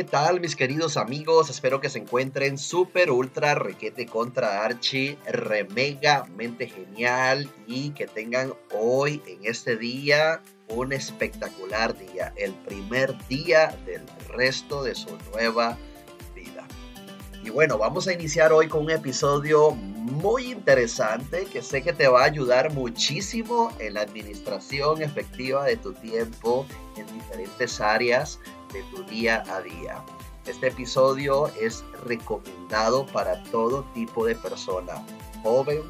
¿qué tal mis queridos amigos? Espero que se encuentren súper, ultra, requete contra archi, remegamente genial y que tengan hoy en este día un espectacular día, el primer día del resto de su nueva vida. Y bueno, vamos a iniciar hoy con un episodio muy interesante que sé que te va a ayudar muchísimo en la administración efectiva de tu tiempo en diferentes áreas de tu día a día. Este episodio es recomendado para todo tipo de persona, joven,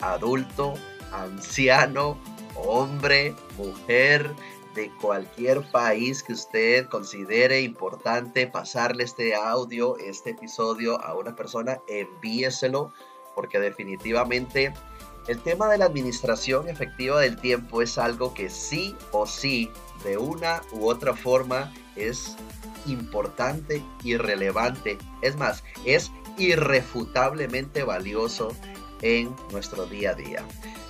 adulto, anciano, hombre, mujer, de cualquier país que usted considere importante pasarle este audio, este episodio a una persona, envíeselo porque definitivamente el tema de la administración efectiva del tiempo es algo que sí o sí, de una u otra forma, es importante y relevante. Es más, es irrefutablemente valioso en nuestro día a día.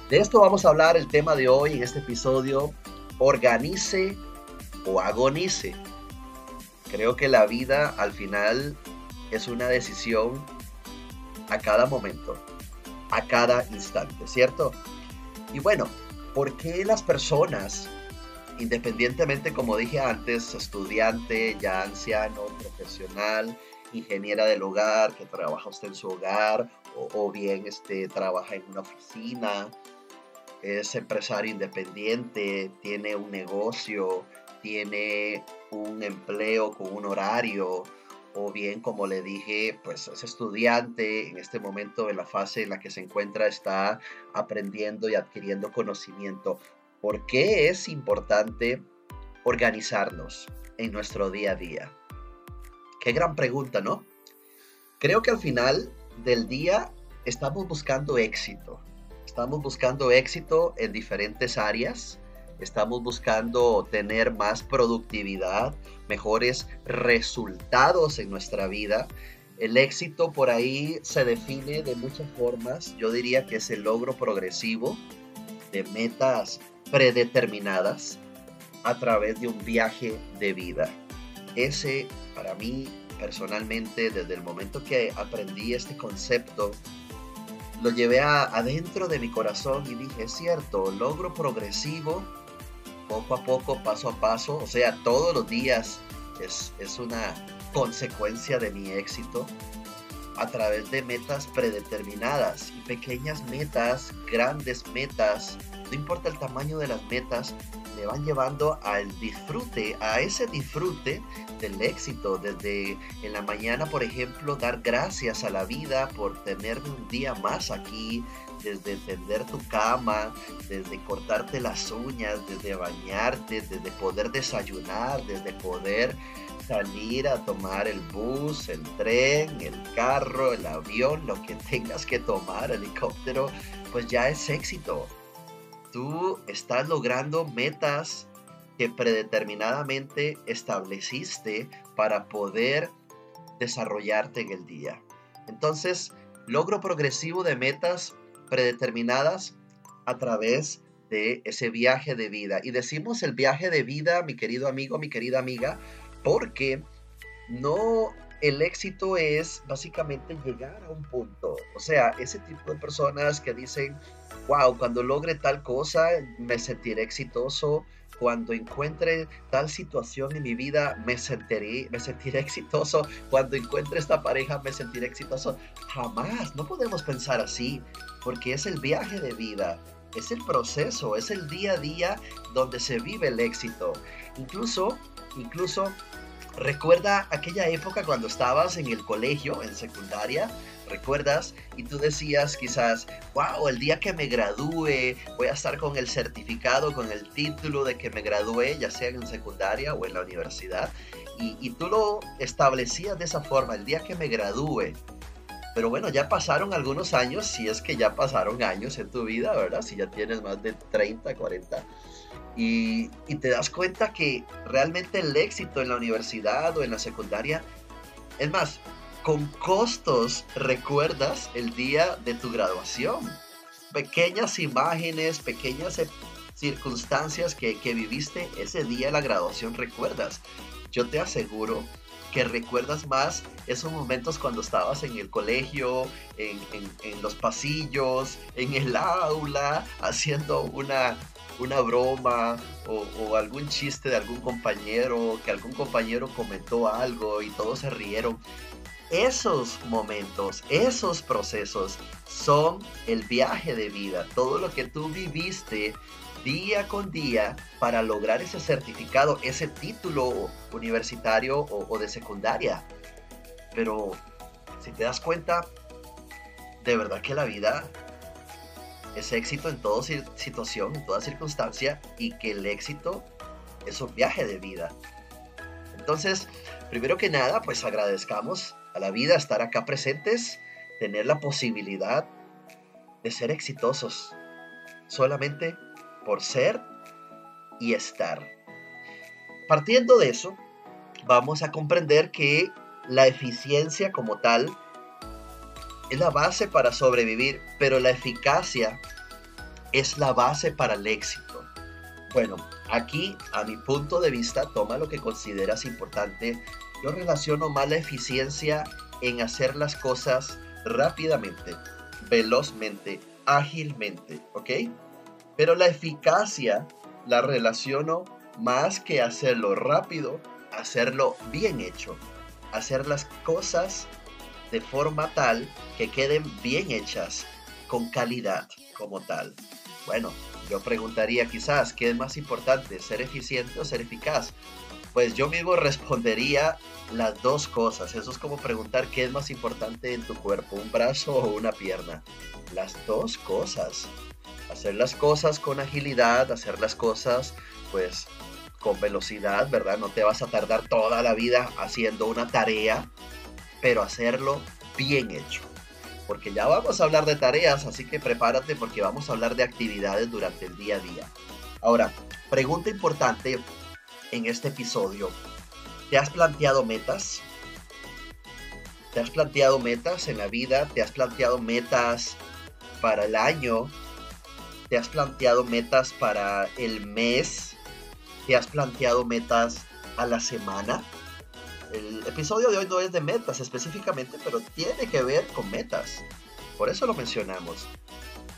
De esto vamos a hablar el tema de hoy en este episodio. Organice o agonice. Creo que la vida al final es una decisión a cada momento, a cada instante, ¿cierto? Y bueno, ¿por qué las personas independientemente, como dije antes, estudiante, ya anciano, profesional, ingeniera del hogar, que trabaja usted en su hogar, o, bien este, trabaja en una oficina, es empresario independiente, tiene un negocio, tiene un empleo con un horario, o bien, como le dije, pues es estudiante, en este momento en la fase en la que se encuentra está aprendiendo y adquiriendo conocimiento. ¿Por qué es importante organizarnos en nuestro día a día? Qué gran pregunta, ¿no? Creo que al final del día estamos buscando éxito. Estamos buscando éxito en diferentes áreas. Estamos buscando tener más productividad, mejores resultados en nuestra vida. El éxito por ahí se define de muchas formas. Yo diría que es el logro progresivo de metas predeterminadas a través de un viaje de vida. Ese, para mí, personalmente, desde el momento que aprendí este concepto, lo llevé adentro de mi corazón y dije, es cierto, logro progresivo, poco a poco, paso a paso, o sea, todos los días es, es una consecuencia de mi éxito a través de metas predeterminadas y pequeñas metas, grandes metas, no importa el tamaño de las metas, me van llevando al disfrute, a ese disfrute del éxito. Desde en la mañana, por ejemplo, dar gracias a la vida por tenerme un día más aquí, desde tender tu cama, desde cortarte las uñas, desde bañarte, desde poder desayunar, desde poder salir a tomar el bus, el tren, el carro, el avión, lo que tengas que tomar, helicóptero, pues ya es éxito tú estás logrando metas que predeterminadamente estableciste para poder desarrollarte en el día. Entonces, logro progresivo de metas predeterminadas a través de ese viaje de vida. Y decimos el viaje de vida, mi querido amigo, mi querida amiga, porque no el éxito es básicamente llegar a un punto. O sea, ese tipo de personas que dicen, wow, cuando logre tal cosa, me sentiré exitoso. Cuando encuentre tal situación en mi vida, me sentiré, me sentiré exitoso. Cuando encuentre esta pareja, me sentiré exitoso. Jamás, no podemos pensar así, porque es el viaje de vida, es el proceso, es el día a día donde se vive el éxito. Incluso, incluso Recuerda aquella época cuando estabas en el colegio, en secundaria, ¿recuerdas? Y tú decías quizás, wow, el día que me gradúe voy a estar con el certificado, con el título de que me gradué, ya sea en secundaria o en la universidad. Y, y tú lo establecías de esa forma, el día que me gradúe. Pero bueno, ya pasaron algunos años, si es que ya pasaron años en tu vida, ¿verdad? Si ya tienes más de 30, 40 y, te das cuenta que realmente el éxito en la universidad o en la secundaria, es más, con costos recuerdas el día de tu graduación. Pequeñas imágenes, pequeñas e, circunstancias que, que viviste ese día de la graduación recuerdas. Yo te aseguro que recuerdas más esos momentos cuando estabas en el colegio, en, los pasillos, en el aula, haciendo una, una broma o, o, algún chiste de algún compañero, que algún compañero comentó algo y todos se rieron. Esos momentos, esos procesos son el viaje de vida, todo lo que tú viviste día con día para lograr ese certificado, ese título universitario o, de secundaria. Pero si te das cuenta, de verdad que la vida es éxito en toda situación, en toda circunstancia, y que el éxito es un viaje de vida. Entonces, primero que nada, pues agradezcamos a la vida estar acá presentes, tener la posibilidad de ser exitosos. Solamente por ser y estar. Partiendo de eso, vamos a comprender que la eficiencia como tal es la base para sobrevivir, pero la eficacia es la base para el éxito. Bueno, aquí a mi punto de vista, toma lo que consideras importante. Yo relaciono más la eficiencia en hacer las cosas rápidamente, velozmente, ágilmente, ¿ok? Pero la eficacia la relaciono más que hacerlo rápido, hacerlo bien hecho. Hacer las cosas de forma tal que queden bien hechas, con calidad como tal. Bueno, yo preguntaría quizás, ¿qué es más importante, ser eficiente o ser eficaz? Pues yo mismo respondería las dos cosas. Eso es como preguntar qué es más importante en tu cuerpo, un brazo o una pierna. Las dos cosas hacer las cosas con agilidad, hacer las cosas pues con velocidad, ¿verdad? No te vas a tardar toda la vida haciendo una tarea, pero hacerlo bien hecho. Porque ya vamos a hablar de tareas, así que prepárate porque vamos a hablar de actividades durante el día a día. Ahora, pregunta importante en este episodio. ¿Te has planteado metas? ¿Te has planteado metas en la vida? ¿Te has planteado metas para el año? ¿Te has planteado metas para el mes? ¿Te has planteado metas a la semana? El episodio de hoy no es de metas específicamente, pero tiene que ver con metas. Por eso lo mencionamos.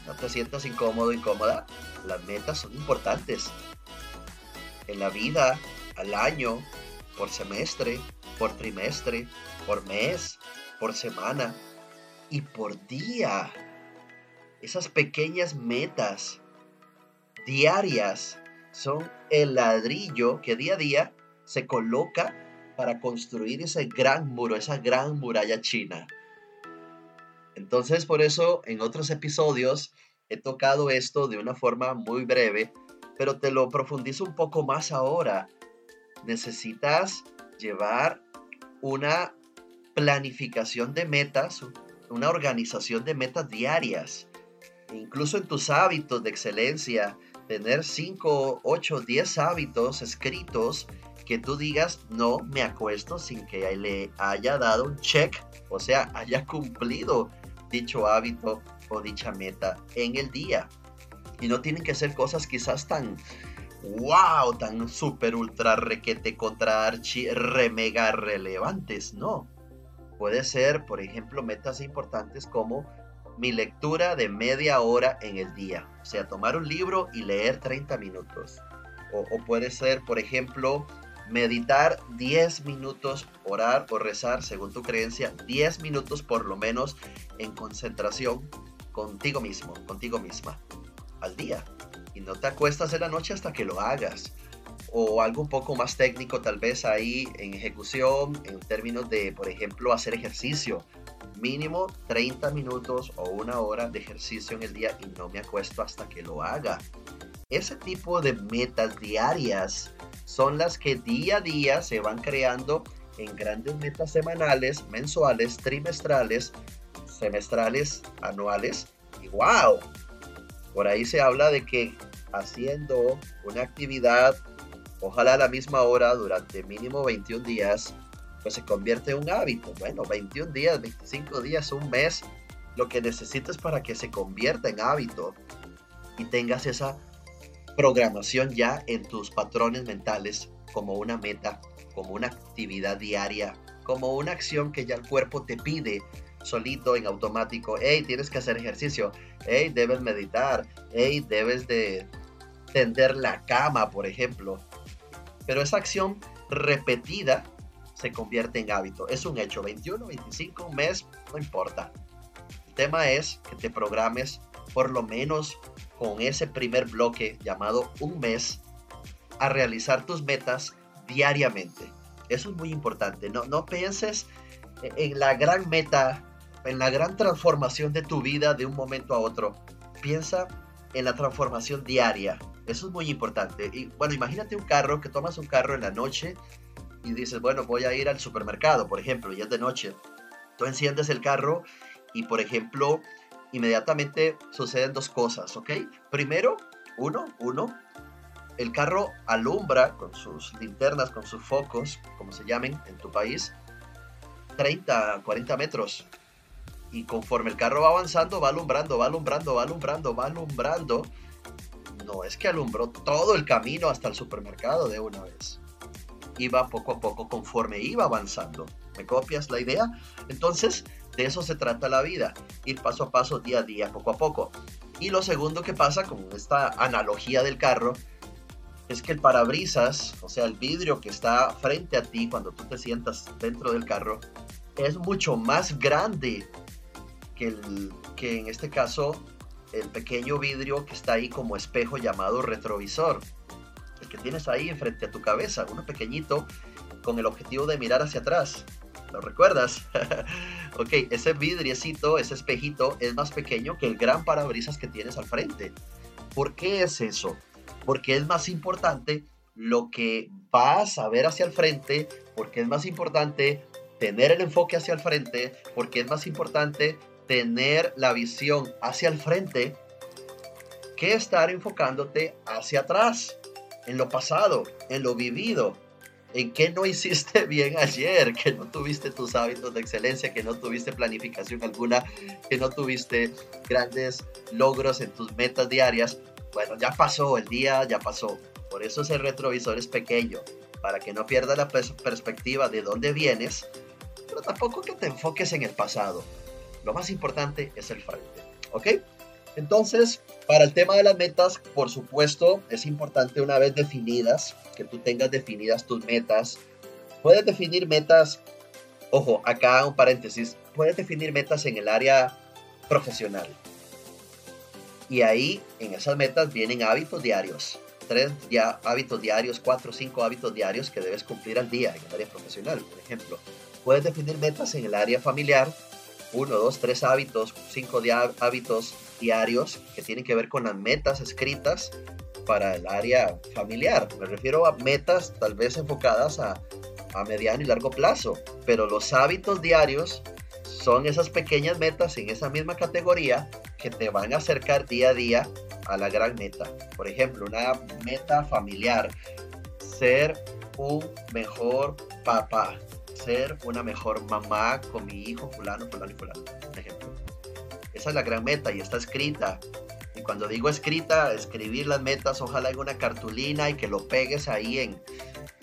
No te sientas incómodo, incómoda. Las metas son importantes. En la vida, al año, por semestre, por trimestre, por mes, por semana y por día esas pequeñas metas diarias son el ladrillo que día a día se coloca para construir ese gran muro, esa gran muralla china. Entonces, por eso en otros episodios he tocado esto de una forma muy breve, pero te lo profundizo un poco más ahora. Necesitas llevar una planificación de metas, una organización de metas diarias incluso en tus hábitos de excelencia, tener 5, 8, 10 hábitos escritos que tú digas, no me acuesto sin que le haya dado un check, o sea, haya cumplido dicho hábito o dicha meta en el día. Y no tienen que ser cosas quizás tan wow, tan super ultra requete contra archi remega relevantes, no. Puede ser, por ejemplo, metas importantes como mi lectura de media hora en el día. O sea, tomar un libro y leer 30 minutos. O, puede ser, por ejemplo, meditar 10 minutos, orar o rezar, según tu creencia, 10 minutos por lo menos en concentración contigo mismo, contigo misma, al día. Y no te acuestas en la noche hasta que lo hagas. O algo un poco más técnico tal vez ahí en ejecución, en términos de, por ejemplo, hacer ejercicio mínimo 30 minutos o una hora de ejercicio en el día y no me acuesto hasta que lo haga. Ese tipo de metas diarias son las que día a día se van creando en grandes metas semanales, mensuales, trimestrales, semestrales, anuales. Y wow, por ahí se habla de que haciendo una actividad, ojalá a la misma hora, durante mínimo 21 días, pues se convierte en un hábito. Bueno, 21 días, 25 días, un mes, lo que necesitas para que se convierta en hábito y tengas esa programación ya en tus patrones mentales como una meta, como una actividad diaria como una acción que ya el cuerpo te pide solito en automático. Hey, tienes que hacer ejercicio. Hey, debes meditar. Hey, debes de tender la cama, por ejemplo. Pero esa acción repetida se convierte en hábito. Es un hecho. 21, 25, un mes, no importa. El tema es que te programes por lo menos con ese primer bloque llamado un mes a realizar tus metas diariamente. Eso es muy importante. No, no pienses en la gran meta, en la gran transformación de tu vida de un momento a otro. Piensa en la transformación diaria. Eso es muy importante. Y bueno, imagínate un carro, que tomas un carro en la noche y dices, bueno, voy a ir al supermercado, por ejemplo, y es de noche. Tú enciendes el carro y, por ejemplo, inmediatamente suceden dos cosas, ¿ok? Primero, uno, uno, el carro alumbra con sus linternas, con sus focos, como se llamen en tu país, 30, 40 metros. Y conforme el carro va avanzando, va alumbrando, va alumbrando, va alumbrando, va alumbrando. No es que alumbró todo el camino hasta el supermercado de una vez. Iba poco a poco conforme iba avanzando. ¿Me copias la idea? Entonces, de eso se trata la vida. Ir paso a paso, día a día, poco a poco. Y lo segundo que pasa con esta analogía del carro es que el parabrisas, o sea, el vidrio que está frente a ti cuando tú te sientas dentro del carro, es mucho más grande que, el, que en este caso el pequeño vidrio que está ahí como espejo llamado retrovisor. El que tienes ahí enfrente a tu cabeza, uno pequeñito con el objetivo de mirar hacia atrás. ¿Lo recuerdas? ok, ese vidriecito, ese espejito es más pequeño que el gran parabrisas que tienes al frente. ¿Por qué es eso? Porque es más importante lo que vas a ver hacia el frente, porque es más importante tener el enfoque hacia el frente, porque es más importante tener la visión hacia el frente que estar enfocándote hacia atrás, en lo pasado, en lo vivido, en qué no hiciste bien ayer, que no tuviste tus hábitos de excelencia, que no tuviste planificación alguna, que no tuviste grandes logros en tus metas diarias. Bueno, ya pasó, el día ya pasó. Por eso ese retrovisor es pequeño, para que no pierdas la perspectiva de dónde vienes, pero tampoco que te enfoques en el pasado. Lo más importante es el frente. ¿Ok? Entonces, para el tema de las metas, por supuesto, es importante una vez definidas, que tú tengas definidas tus metas. Puedes definir metas, ojo, acá un paréntesis, puedes definir metas en el área profesional. Y ahí, en esas metas, vienen hábitos diarios. Tres ya, hábitos diarios, cuatro o cinco hábitos diarios que debes cumplir al día en el área profesional, por ejemplo. Puedes definir metas en el área familiar, uno, dos, tres hábitos, cinco hábitos diarios que tienen que ver con las metas escritas para el área familiar. Me refiero a metas tal vez enfocadas a, a mediano y largo plazo, pero los hábitos diarios son esas pequeñas metas en esa misma categoría que te van a acercar día a día a la gran meta. Por ejemplo, una meta familiar, ser un mejor papá, ser una mejor mamá con mi hijo fulano, fulano y fulano, por ejemplo. Esa es la gran meta y está escrita. Y cuando digo escrita, escribir las metas, ojalá en una cartulina y que lo pegues ahí en,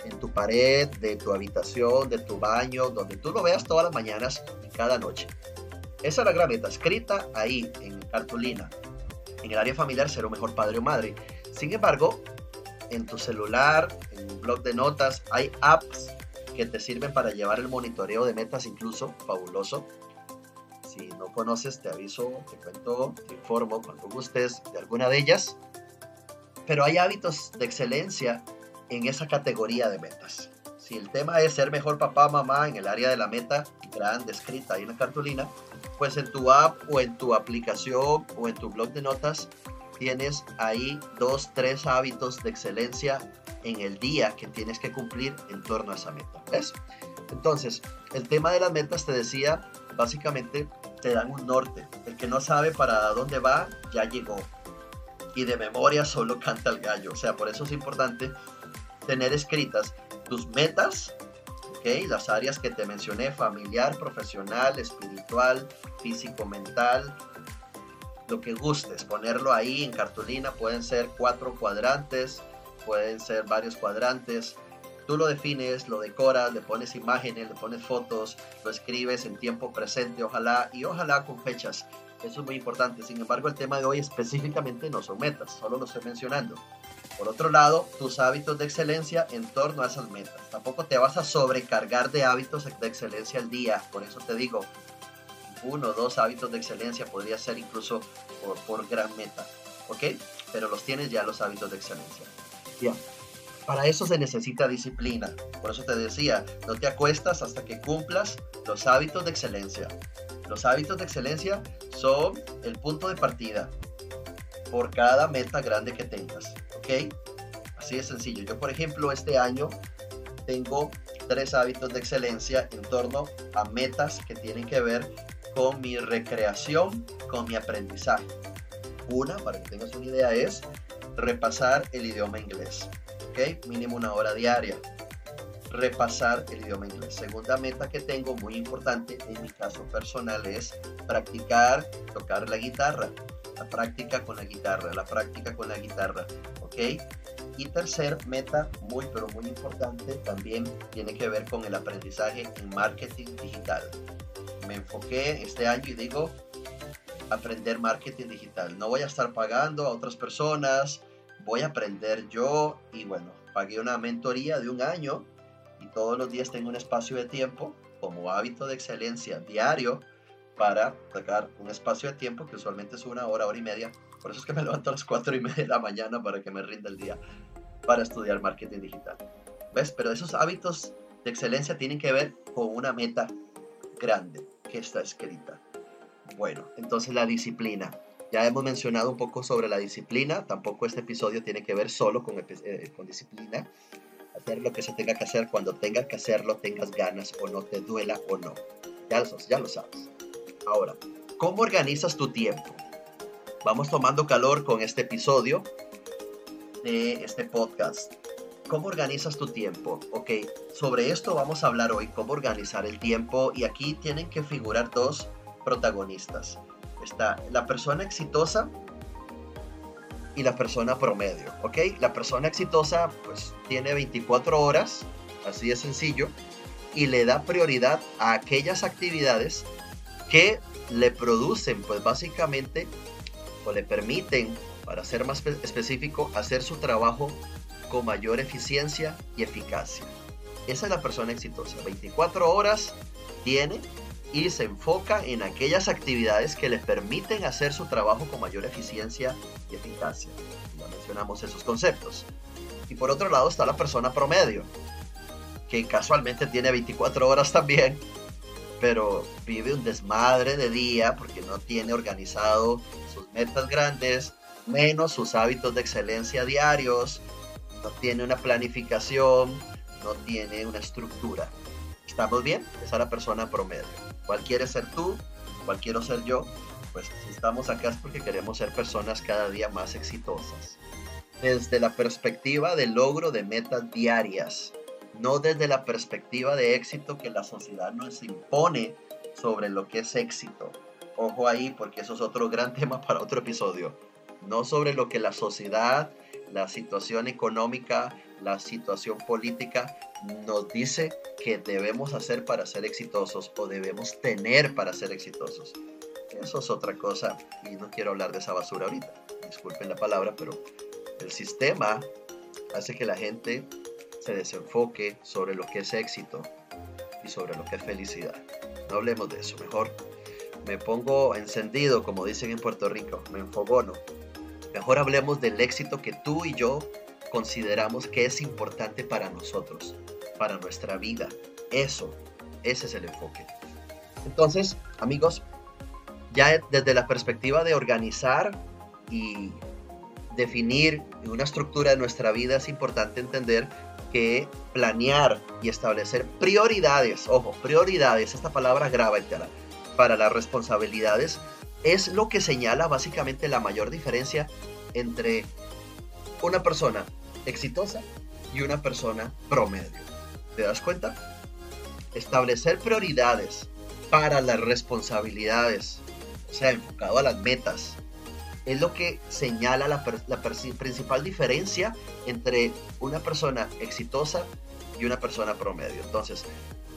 en tu pared, de tu habitación, de tu baño, donde tú lo veas todas las mañanas y cada noche. Esa es la gran meta, escrita ahí en cartulina. En el área familiar ser un mejor padre o madre. Sin embargo, en tu celular, en un blog de notas, hay apps que te sirven para llevar el monitoreo de metas incluso, fabuloso. Si no conoces, te aviso, te cuento, te informo cuando gustes de alguna de ellas. Pero hay hábitos de excelencia en esa categoría de metas. Si el tema es ser mejor papá, mamá en el área de la meta, grande, escrita ahí en la cartulina, pues en tu app o en tu aplicación o en tu blog de notas tienes ahí dos, tres hábitos de excelencia en el día que tienes que cumplir en torno a esa meta. ¿Ves? Entonces, el tema de las metas, te decía, básicamente te dan un norte. El que no sabe para dónde va, ya llegó. Y de memoria solo canta el gallo. O sea, por eso es importante tener escritas tus metas, ¿ok? Las áreas que te mencioné, familiar, profesional, espiritual, físico, mental, lo que gustes, ponerlo ahí en cartulina, pueden ser cuatro cuadrantes, pueden ser varios cuadrantes, tú lo defines, lo decoras, le pones imágenes, le pones fotos, lo escribes en tiempo presente, ojalá, y ojalá con fechas. Eso es muy importante. Sin embargo, el tema de hoy específicamente no son metas, solo lo estoy mencionando. Por otro lado, tus hábitos de excelencia en torno a esas metas. Tampoco te vas a sobrecargar de hábitos de excelencia al día. Por eso te digo, uno o dos hábitos de excelencia podría ser incluso por, por gran meta. ¿Ok? Pero los tienes ya los hábitos de excelencia. Para eso se necesita disciplina. Por eso te decía, no te acuestas hasta que cumplas los hábitos de excelencia. Los hábitos de excelencia son el punto de partida por cada meta grande que tengas. ¿Ok? Así de sencillo. Yo, por ejemplo, este año tengo tres hábitos de excelencia en torno a metas que tienen que ver con mi recreación, con mi aprendizaje. Una, para que tengas una idea, es repasar el idioma inglés. ¿Ok? Mínimo una hora diaria. Repasar el idioma inglés. Segunda meta que tengo, muy importante en mi caso personal, es practicar tocar la guitarra. La práctica con la guitarra, la práctica con la guitarra. ¿Ok? Y tercer meta, muy pero muy importante, también tiene que ver con el aprendizaje en marketing digital. Me enfoqué este año y digo, aprender marketing digital. No voy a estar pagando a otras personas, voy a aprender yo y bueno, pagué una mentoría de un año y todos los días tengo un espacio de tiempo como hábito de excelencia diario para sacar un espacio de tiempo que usualmente es una hora, hora y media. Por eso es que me levanto a las cuatro y media de la mañana para que me rinda el día para estudiar marketing digital. ¿Ves? Pero esos hábitos de excelencia tienen que ver con una meta grande que está escrita. Bueno, entonces la disciplina. Ya hemos mencionado un poco sobre la disciplina, tampoco este episodio tiene que ver solo con, eh, con disciplina. Hacer lo que se tenga que hacer cuando tengas que hacerlo, tengas ganas o no, te duela o no. Ya lo, ya lo sabes. Ahora, ¿cómo organizas tu tiempo? Vamos tomando calor con este episodio de este podcast. ¿Cómo organizas tu tiempo? Ok, sobre esto vamos a hablar hoy, cómo organizar el tiempo y aquí tienen que figurar dos protagonistas. Está la persona exitosa y la persona promedio, ¿ok? La persona exitosa pues tiene 24 horas, así de sencillo, y le da prioridad a aquellas actividades que le producen pues básicamente o le permiten, para ser más específico, hacer su trabajo con mayor eficiencia y eficacia. Esa es la persona exitosa. 24 horas tiene y se enfoca en aquellas actividades que le permiten hacer su trabajo con mayor eficiencia y eficacia. Ya mencionamos esos conceptos. Y por otro lado está la persona promedio, que casualmente tiene 24 horas también, pero vive un desmadre de día porque no tiene organizado sus metas grandes, menos sus hábitos de excelencia diarios, no tiene una planificación, no tiene una estructura. ¿Estamos bien? Esa es la persona promedio. ¿Cuál quieres ser tú? ¿Cuál quiero ser yo? Pues si estamos acá es porque queremos ser personas cada día más exitosas. Desde la perspectiva del logro de metas diarias, no desde la perspectiva de éxito que la sociedad nos impone sobre lo que es éxito. Ojo ahí porque eso es otro gran tema para otro episodio. No sobre lo que la sociedad la situación económica, la situación política nos dice que debemos hacer para ser exitosos o debemos tener para ser exitosos. Eso es otra cosa y no quiero hablar de esa basura ahorita. Disculpen la palabra, pero el sistema hace que la gente se desenfoque sobre lo que es éxito y sobre lo que es felicidad. No hablemos de eso, mejor me pongo encendido, como dicen en Puerto Rico, me enfogono Mejor hablemos del éxito que tú y yo consideramos que es importante para nosotros, para nuestra vida. Eso, ese es el enfoque. Entonces, amigos, ya desde la perspectiva de organizar y definir una estructura de nuestra vida es importante entender que planear y establecer prioridades, ojo, prioridades, esta palabra grábatela, para las responsabilidades es lo que señala básicamente la mayor diferencia entre una persona exitosa y una persona promedio. ¿Te das cuenta? Establecer prioridades para las responsabilidades, o sea, enfocado a las metas, es lo que señala la, principal diferencia entre una persona exitosa y una persona promedio. Entonces,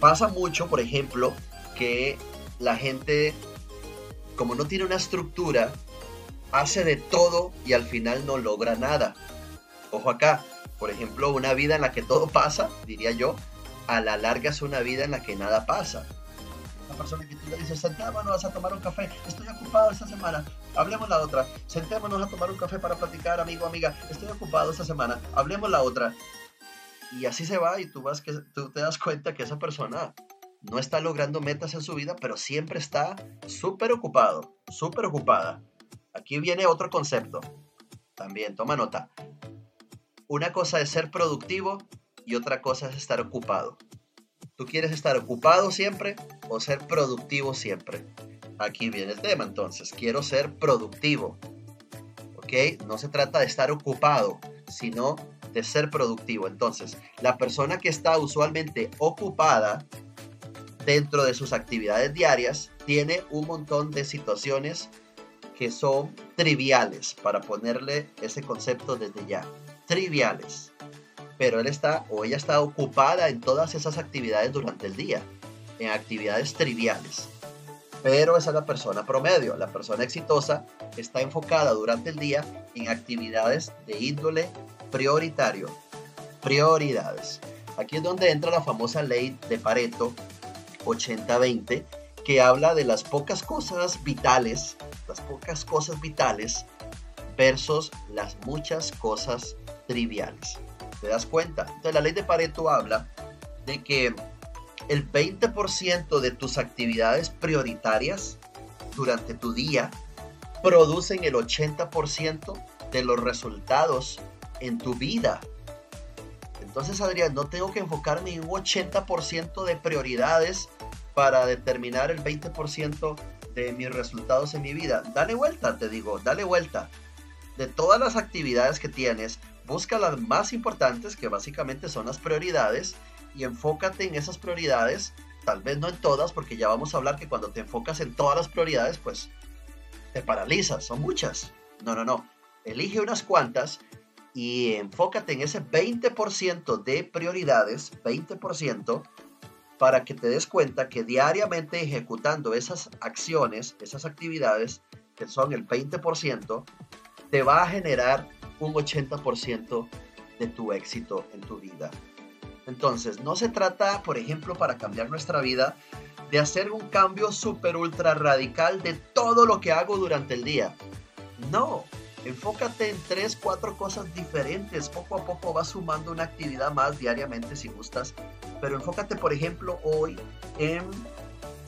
pasa mucho, por ejemplo, que la gente, como no tiene una estructura, hace de todo y al final no logra nada. Ojo acá, por ejemplo, una vida en la que todo pasa, diría yo, a la larga es una vida en la que nada pasa. Una persona que tú le dices, sentémonos a tomar un café, estoy ocupado esta semana, hablemos la otra, sentémonos a tomar un café para platicar, amigo, amiga, estoy ocupado esta semana, hablemos la otra. Y así se va y tú, vas que, tú te das cuenta que esa persona no está logrando metas en su vida, pero siempre está súper ocupado, súper ocupada. Aquí viene otro concepto. También, toma nota. Una cosa es ser productivo y otra cosa es estar ocupado. ¿Tú quieres estar ocupado siempre o ser productivo siempre? Aquí viene el tema entonces. Quiero ser productivo. ¿Ok? No se trata de estar ocupado, sino de ser productivo. Entonces, la persona que está usualmente ocupada dentro de sus actividades diarias tiene un montón de situaciones que son triviales, para ponerle ese concepto desde ya. Triviales. Pero él está o ella está ocupada en todas esas actividades durante el día, en actividades triviales. Pero esa es la persona promedio. La persona exitosa está enfocada durante el día en actividades de índole prioritario. Prioridades. Aquí es donde entra la famosa ley de Pareto 80-20, que habla de las pocas cosas vitales, las pocas cosas vitales versus las muchas cosas triviales. ¿Te das cuenta? Entonces la ley de Pareto habla de que el 20% de tus actividades prioritarias durante tu día producen el 80% de los resultados en tu vida. Entonces, Adrián, no tengo que enfocarme en un 80% de prioridades para determinar el 20% de mis resultados en mi vida. Dale vuelta, te digo, dale vuelta. De todas las actividades que tienes, busca las más importantes, que básicamente son las prioridades, y enfócate en esas prioridades, tal vez no en todas, porque ya vamos a hablar que cuando te enfocas en todas las prioridades, pues te paralizas, son muchas. No, no, no. Elige unas cuantas y enfócate en ese 20% de prioridades, 20%, para que te des cuenta que diariamente ejecutando esas acciones, esas actividades, que son el 20%, te va a generar un 80% de tu éxito en tu vida. Entonces, no se trata, por ejemplo, para cambiar nuestra vida, de hacer un cambio súper ultra radical de todo lo que hago durante el día. No, enfócate en tres, cuatro cosas diferentes. Poco a poco vas sumando una actividad más diariamente si gustas. Pero enfócate, por ejemplo, hoy en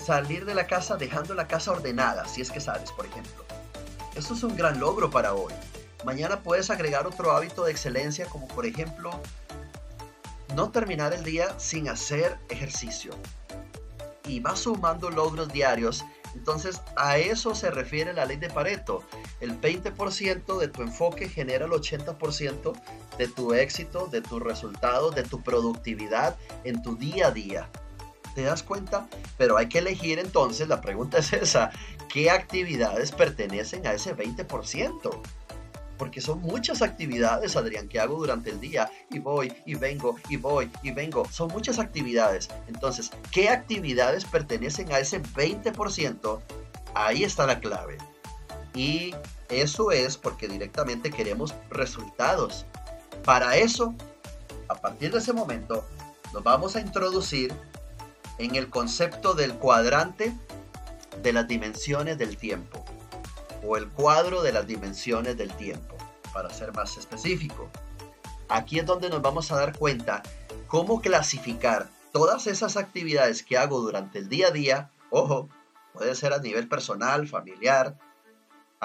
salir de la casa dejando la casa ordenada, si es que sales, por ejemplo. Eso es un gran logro para hoy. Mañana puedes agregar otro hábito de excelencia como por ejemplo no terminar el día sin hacer ejercicio. Y vas sumando logros diarios. Entonces a eso se refiere la ley de Pareto. El 20% de tu enfoque genera el 80% de tu éxito, de tus resultados, de tu productividad en tu día a día. ¿Te das cuenta? Pero hay que elegir entonces, la pregunta es esa, ¿qué actividades pertenecen a ese 20%? porque son muchas actividades, Adrián, que hago durante el día y voy y vengo y voy y vengo. Son muchas actividades. Entonces, ¿qué actividades pertenecen a ese 20%? Ahí está la clave. Y eso es porque directamente queremos resultados. Para eso, a partir de ese momento, nos vamos a introducir en el concepto del cuadrante de las dimensiones del tiempo o el cuadro de las dimensiones del tiempo, para ser más específico. Aquí es donde nos vamos a dar cuenta cómo clasificar todas esas actividades que hago durante el día a día, ojo, puede ser a nivel personal, familiar,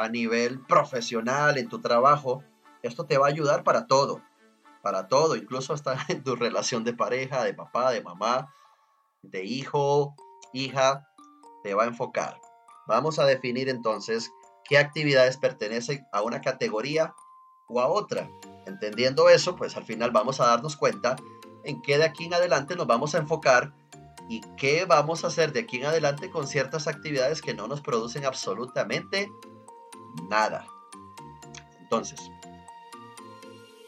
a nivel profesional, en tu trabajo, esto te va a ayudar para todo, para todo, incluso hasta en tu relación de pareja, de papá, de mamá, de hijo, hija, te va a enfocar. Vamos a definir entonces qué actividades pertenecen a una categoría o a otra. Entendiendo eso, pues al final vamos a darnos cuenta en qué de aquí en adelante nos vamos a enfocar y qué vamos a hacer de aquí en adelante con ciertas actividades que no nos producen absolutamente nada. Entonces,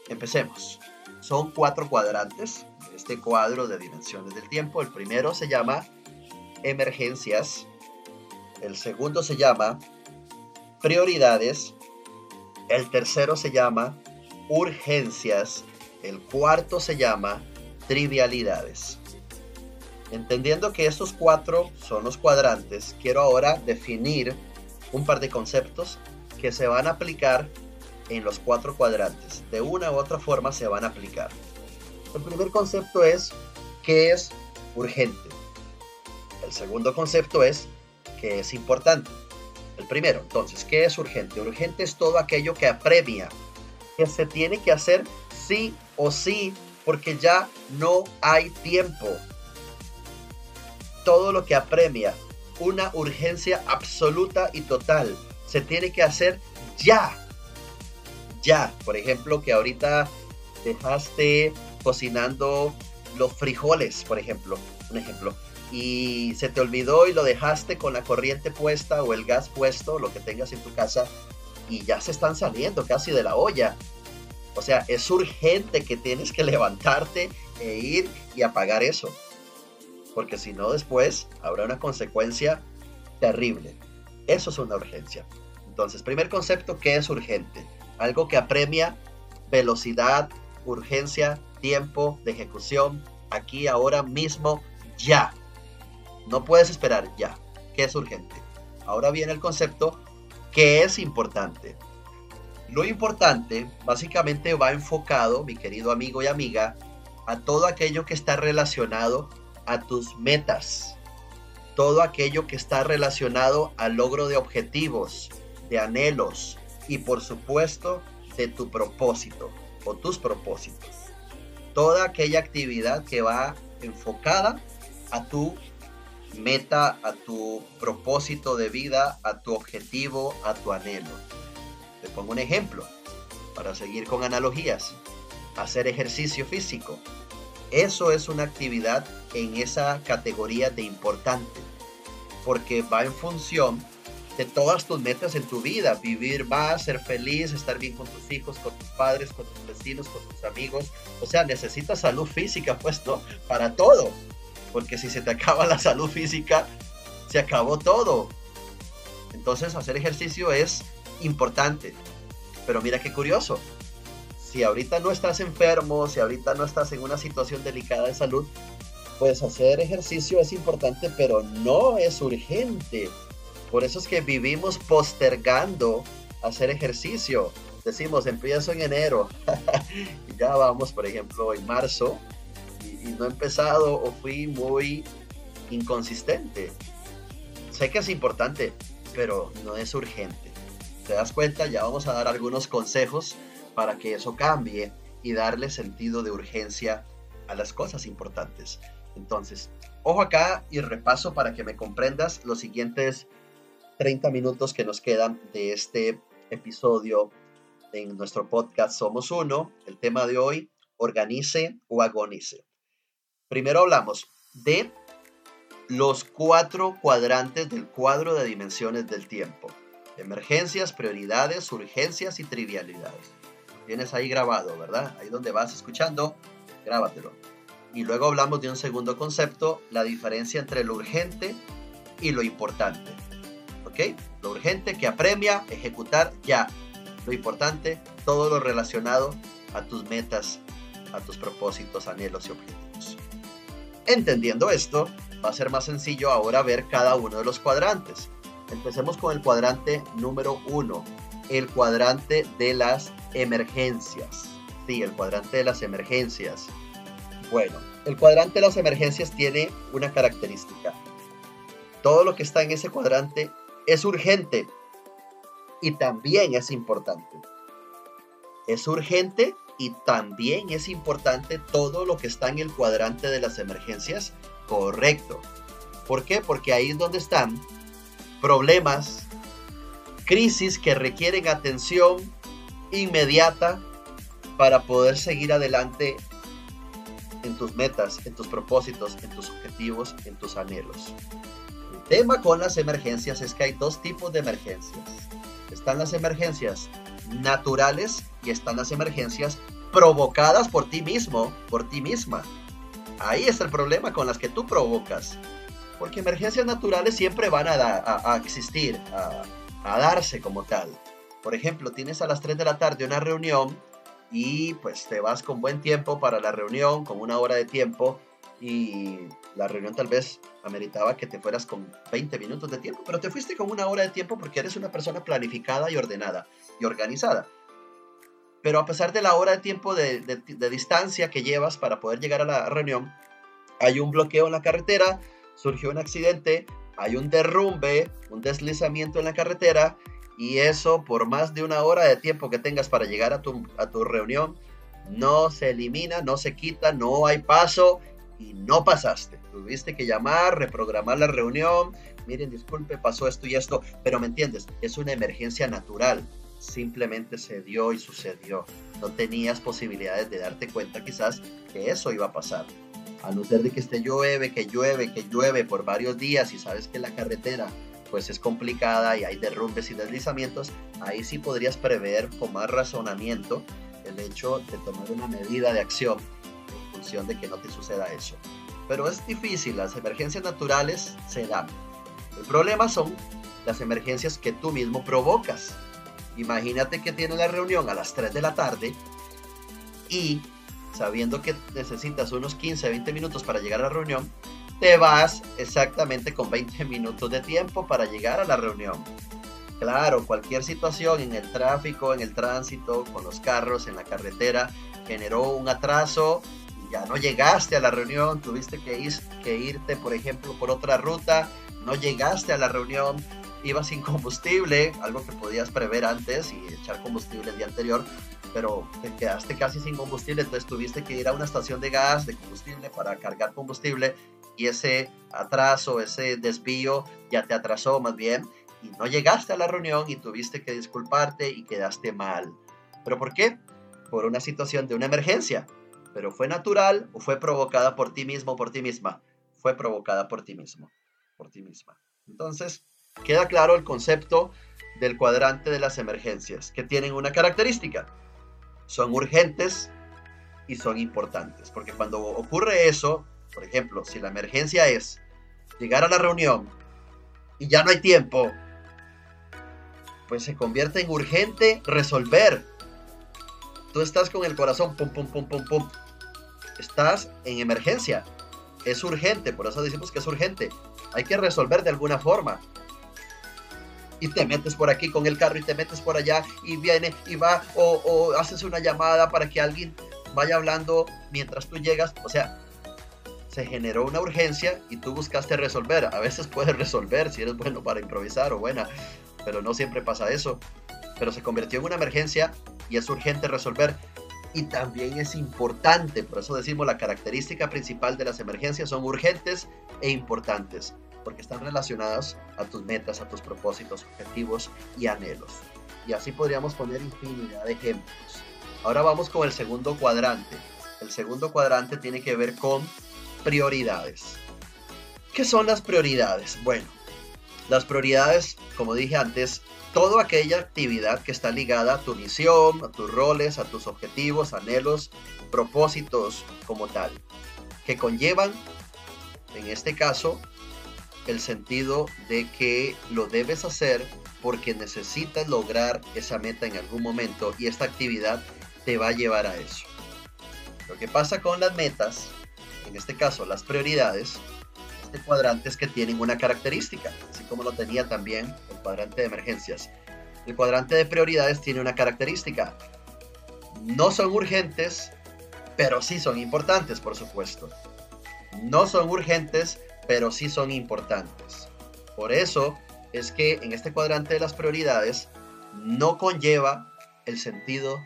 empecemos. Son cuatro cuadrantes. este cuadro de dimensiones del tiempo. El primero se llama emergencias, el segundo se llama prioridades, el tercero se llama urgencias, el cuarto se llama trivialidades. Entendiendo que estos cuatro son los cuadrantes, quiero ahora definir un par de conceptos que se van a aplicar en los cuatro cuadrantes. De una u otra forma se van a aplicar. El primer concepto es qué es urgente. El segundo concepto es qué es importante. El primero, entonces, ¿qué es urgente? Urgente es todo aquello que apremia, que se tiene que hacer sí o sí, porque ya no hay tiempo. Todo lo que apremia, una urgencia absoluta y total, se tiene que hacer ya. Ya, por ejemplo, que ahorita dejaste cocinando los frijoles, por ejemplo, un ejemplo, y se te olvidó y lo dejaste con la corriente puesta o el gas puesto, lo que tengas en tu casa, y ya se están saliendo casi de la olla. O sea, es urgente que tienes que levantarte e ir y apagar eso. Porque si no, después habrá una consecuencia terrible. Eso es una urgencia. Entonces, primer concepto, ¿qué es urgente? Algo que apremia velocidad, urgencia, tiempo de ejecución, aquí, ahora mismo, ya. No puedes esperar ya. ¿Qué es urgente? Ahora viene el concepto, ¿qué es importante? Lo importante básicamente va enfocado, mi querido amigo y amiga, a todo aquello que está relacionado a tus metas, todo aquello que está relacionado al logro de objetivos, de anhelos y por supuesto de tu propósito o tus propósitos. Toda aquella actividad que va enfocada a tu meta, a tu propósito de vida, a tu objetivo, a tu anhelo. Te pongo un ejemplo para seguir con analogías. Hacer ejercicio físico. Eso es una actividad en esa categoría de importante, porque va en función de todas tus metas en tu vida, vivir más, ser feliz, estar bien con tus hijos, con tus padres, con tus vecinos, con tus amigos. O sea, necesitas salud física, pues, ¿no? Para todo. Porque si se te acaba la salud física, se acabó todo. Entonces, hacer ejercicio es importante. Pero mira qué curioso. Si ahorita no estás enfermo, si ahorita no estás en una situación delicada de salud, pues hacer ejercicio es importante, pero no es urgente. Por eso es que vivimos postergando hacer ejercicio. Decimos, empiezo en enero. y ya vamos, por ejemplo, en marzo. Y, no he empezado o fui muy inconsistente. Sé que es importante, pero no es urgente. ¿Te das cuenta? Ya vamos a dar algunos consejos para que eso cambie y darle sentido de urgencia a las cosas importantes. Entonces, ojo acá y repaso para que me comprendas los siguientes 30 minutos que nos quedan de este episodio en nuestro podcast Somos Uno. El tema de hoy, organice o agonice. Primero hablamos de los cuatro cuadrantes del cuadro de dimensiones del tiempo. Emergencias, prioridades, urgencias y trivialidades. Tienes ahí grabado, ¿verdad? Ahí donde vas escuchando, grábatelo. Y luego hablamos de un segundo concepto, la diferencia entre lo urgente y lo importante. Lo urgente que apremia, ejecutar ya. Lo importante, todo lo relacionado a tus metas, a tus propósitos, anhelos y objetivos. Entendiendo esto, va a ser más sencillo ahora ver cada uno de los cuadrantes. Empecemos con el cuadrante número uno, el cuadrante de las emergencias. Sí, el cuadrante de las emergencias. Bueno, el cuadrante de las emergencias tiene una característica. Todo lo que está en ese cuadrante es urgente y también es importante. Es urgente y también es importante todo lo que está en el cuadrante de las emergencias. Correcto. ¿Por qué? Porque ahí es donde están problemas, crisis que requieren atención inmediata para poder seguir adelante en tus metas, en tus propósitos, en tus objetivos, en tus anhelos tema con las emergencias es que hay dos tipos de emergencias. Están las emergencias naturales y están las emergencias provocadas por ti mismo, por ti misma. Ahí está el problema con las que tú provocas. Porque emergencias naturales siempre van a, existir, a darse como tal. Por ejemplo, tienes a las 3 de la tarde una reunión y pues te vas con buen tiempo para la reunión, con una hora de tiempo y la reunión tal vez ameritaba que te fueras con 20 minutos de tiempo, pero te fuiste con una hora de tiempo porque eres una persona planificada y ordenada y organizada. Pero a pesar de la hora de tiempo de, de, distancia que llevas para poder llegar a la reunión, hay un bloqueo en la carretera, surgió un accidente, hay un derrumbe, un deslizamiento en la carretera y eso por más de una hora de tiempo que tengas para llegar a tu, a tu reunión, no se elimina, no se quita, no hay paso y no pasaste. Tuviste que llamar, reprogramar la reunión. Miren, disculpe, pasó esto y esto, pero me entiendes, es una emergencia natural. Simplemente se dio y sucedió. No tenías posibilidades de darte cuenta quizás que eso iba a pasar. A no ser de que esté llueve, que llueve, que llueve por varios días y sabes que la carretera pues es complicada y hay derrumbes y deslizamientos, ahí sí podrías prever con más razonamiento el hecho de tomar una medida de acción de que no te suceda eso. Pero es difícil, las emergencias naturales se dan. El problema son las emergencias que tú mismo provocas. Imagínate que tienes la reunión a las 3 de la tarde y sabiendo que necesitas unos 15, 20 minutos para llegar a la reunión, te vas exactamente con 20 minutos de tiempo para llegar a la reunión. Claro, cualquier situación en el tráfico, en el tránsito, con los carros, en la carretera, generó un atraso. Ya no llegaste a la reunión, tuviste que, ir, que irte, por ejemplo, por otra ruta, no llegaste a la reunión, ibas sin combustible, algo que podías prever antes y echar combustible el día anterior, pero te quedaste casi sin combustible, entonces tuviste que ir a una estación de gas, de combustible, para cargar combustible ese atraso, ese desvío ya te atrasó más bien y no llegaste a la reunión y tuviste que disculparte y quedaste mal. ¿Pero por qué? Por una situación de una emergencia pero fue natural o fue provocada por ti mismo por ti misma. Fue provocada por ti mismo, por ti misma. Entonces, queda claro el concepto del cuadrante de las emergencias, que tienen una característica. Son urgentes y son importantes, porque cuando ocurre eso, por ejemplo, si la emergencia es llegar a la reunión y ya no hay tiempo, pues se convierte en urgente resolver. Tú estás con el corazón pum, pum, pum, pum, pum estás en emergencia. Es urgente, por eso decimos que es urgente. Hay que resolver de alguna forma. Y te metes por aquí con el carro y te metes por allá y viene y va o, haces una llamada para que alguien vaya hablando mientras tú llegas. O sea, se generó una urgencia y tú buscaste resolver. A veces puedes resolver si eres bueno para improvisar o buena, pero no siempre pasa eso. Pero se convirtió en una emergencia y es urgente resolver y también es importante, por eso decimos la característica principal de las emergencias son urgentes e importantes, porque están relacionadas a tus metas, a tus propósitos, objetivos y anhelos. Y así podríamos poner infinidad de ejemplos. Ahora vamos con el segundo cuadrante. El segundo cuadrante tiene que ver con prioridades. ¿Qué son las prioridades? Bueno, las prioridades, como dije antes, toda aquella actividad que está ligada a tu misión, a tus roles, a tus objetivos, anhelos, propósitos como tal, que conllevan, en este caso, el sentido de que lo debes hacer porque necesitas lograr esa meta en algún momento y esta actividad te va a llevar a eso. Lo que pasa con las metas, en este caso las prioridades, este cuadrante es que tienen una característica, así como lo tenía también el cuadrante de emergencias. El cuadrante de prioridades tiene una característica. No son urgentes, pero sí son importantes, por supuesto. No son urgentes, pero sí son importantes. Por eso es que en este cuadrante de las prioridades no conlleva el sentido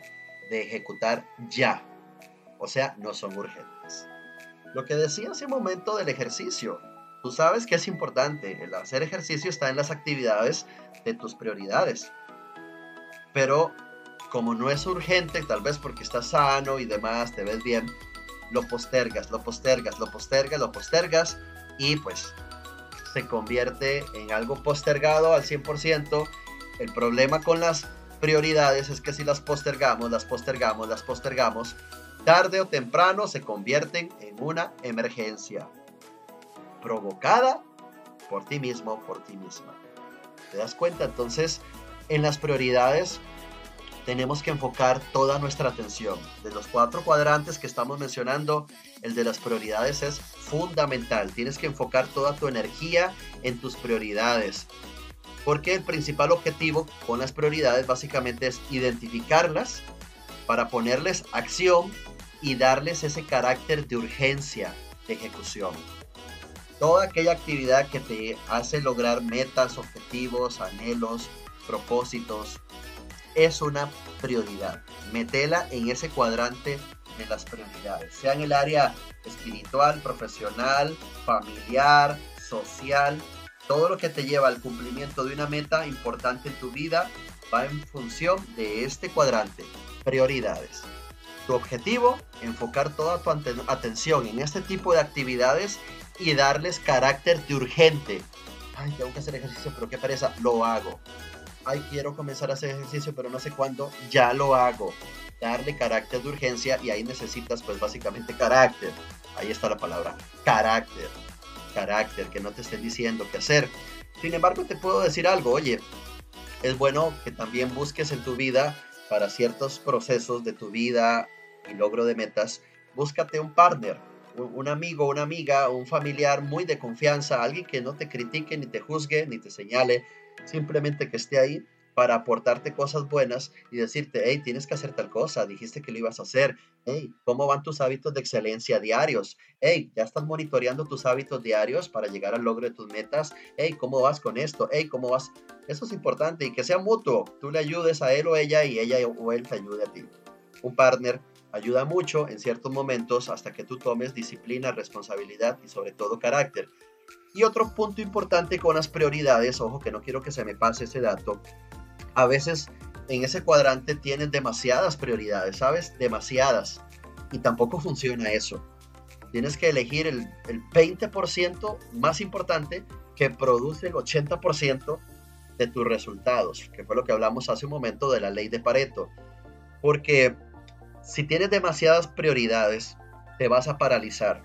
de ejecutar ya. O sea, no son urgentes. Lo que decía hace un momento del ejercicio, Tú sabes que es importante, el hacer ejercicio está en las actividades de tus prioridades. Pero como no es urgente, tal vez porque estás sano y demás, te ves bien, lo postergas, lo postergas, lo postergas, lo postergas y pues se convierte en algo postergado al 100%. El problema con las prioridades es que si las postergamos, las postergamos, las postergamos, tarde o temprano se convierten en una emergencia provocada por ti mismo, por ti misma. ¿Te das cuenta? Entonces, en las prioridades tenemos que enfocar toda nuestra atención. De los cuatro cuadrantes que estamos mencionando, el de las prioridades es fundamental. Tienes que enfocar toda tu energía en tus prioridades. Porque el principal objetivo con las prioridades básicamente es identificarlas para ponerles acción y darles ese carácter de urgencia de ejecución. Toda aquella actividad que te hace lograr metas, objetivos, anhelos, propósitos, es una prioridad. Metela en ese cuadrante de las prioridades, sea en el área espiritual, profesional, familiar, social, todo lo que te lleva al cumplimiento de una meta importante en tu vida va en función de este cuadrante, prioridades. Tu objetivo, enfocar toda tu atención en este tipo de actividades y darles carácter de urgente. Ay, tengo que hacer ejercicio, pero qué pereza, lo hago. Ay, quiero comenzar a hacer ejercicio, pero no sé cuándo, ya lo hago. Darle carácter de urgencia y ahí necesitas pues básicamente carácter. Ahí está la palabra, carácter. Carácter, que no te estén diciendo qué hacer. Sin embargo, te puedo decir algo, oye, es bueno que también busques en tu vida para ciertos procesos de tu vida y logro de metas, búscate un partner, un amigo, una amiga, un familiar muy de confianza, alguien que no te critique, ni te juzgue, ni te señale, simplemente que esté ahí para aportarte cosas buenas y decirte, hey, tienes que hacer tal cosa, dijiste que lo ibas a hacer, hey, ¿cómo van tus hábitos de excelencia diarios? Hey, ya estás monitoreando tus hábitos diarios para llegar al logro de tus metas, hey, ¿cómo vas con esto? Hey, ¿cómo vas? Eso es importante y que sea mutuo, tú le ayudes a él o ella y ella o él te ayude a ti. Un partner ayuda mucho en ciertos momentos hasta que tú tomes disciplina, responsabilidad y sobre todo carácter. Y otro punto importante con las prioridades, ojo que no quiero que se me pase ese dato, a veces en ese cuadrante tienes demasiadas prioridades, ¿sabes? Demasiadas. Y tampoco funciona eso. Tienes que elegir el, el 20% más importante que produce el 80% de tus resultados, que fue lo que hablamos hace un momento de la ley de Pareto. Porque si tienes demasiadas prioridades, te vas a paralizar.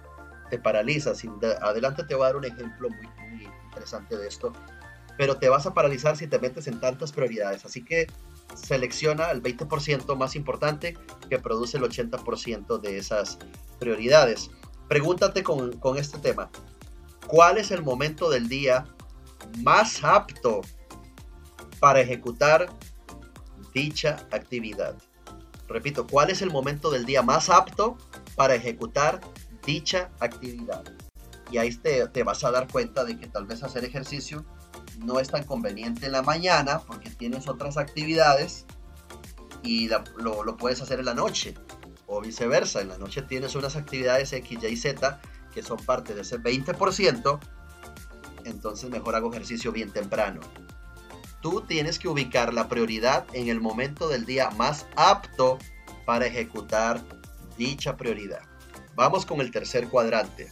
Te paralizas. Adelante te voy a dar un ejemplo muy, interesante de esto. Pero te vas a paralizar si te metes en tantas prioridades. Así que selecciona el 20% más importante que produce el 80% de esas prioridades. Pregúntate con, con este tema. ¿Cuál es el momento del día más apto para ejecutar dicha actividad? Repito, ¿cuál es el momento del día más apto para ejecutar dicha actividad? Y ahí te, te vas a dar cuenta de que tal vez hacer ejercicio no es tan conveniente en la mañana porque tienes otras actividades y lo, lo, puedes hacer en la noche o viceversa. En la noche tienes unas actividades X, Y, Z que son parte de ese 20%, entonces mejor hago ejercicio bien temprano tú tienes que ubicar la prioridad en el momento del día más apto para ejecutar dicha prioridad. Vamos con el tercer cuadrante.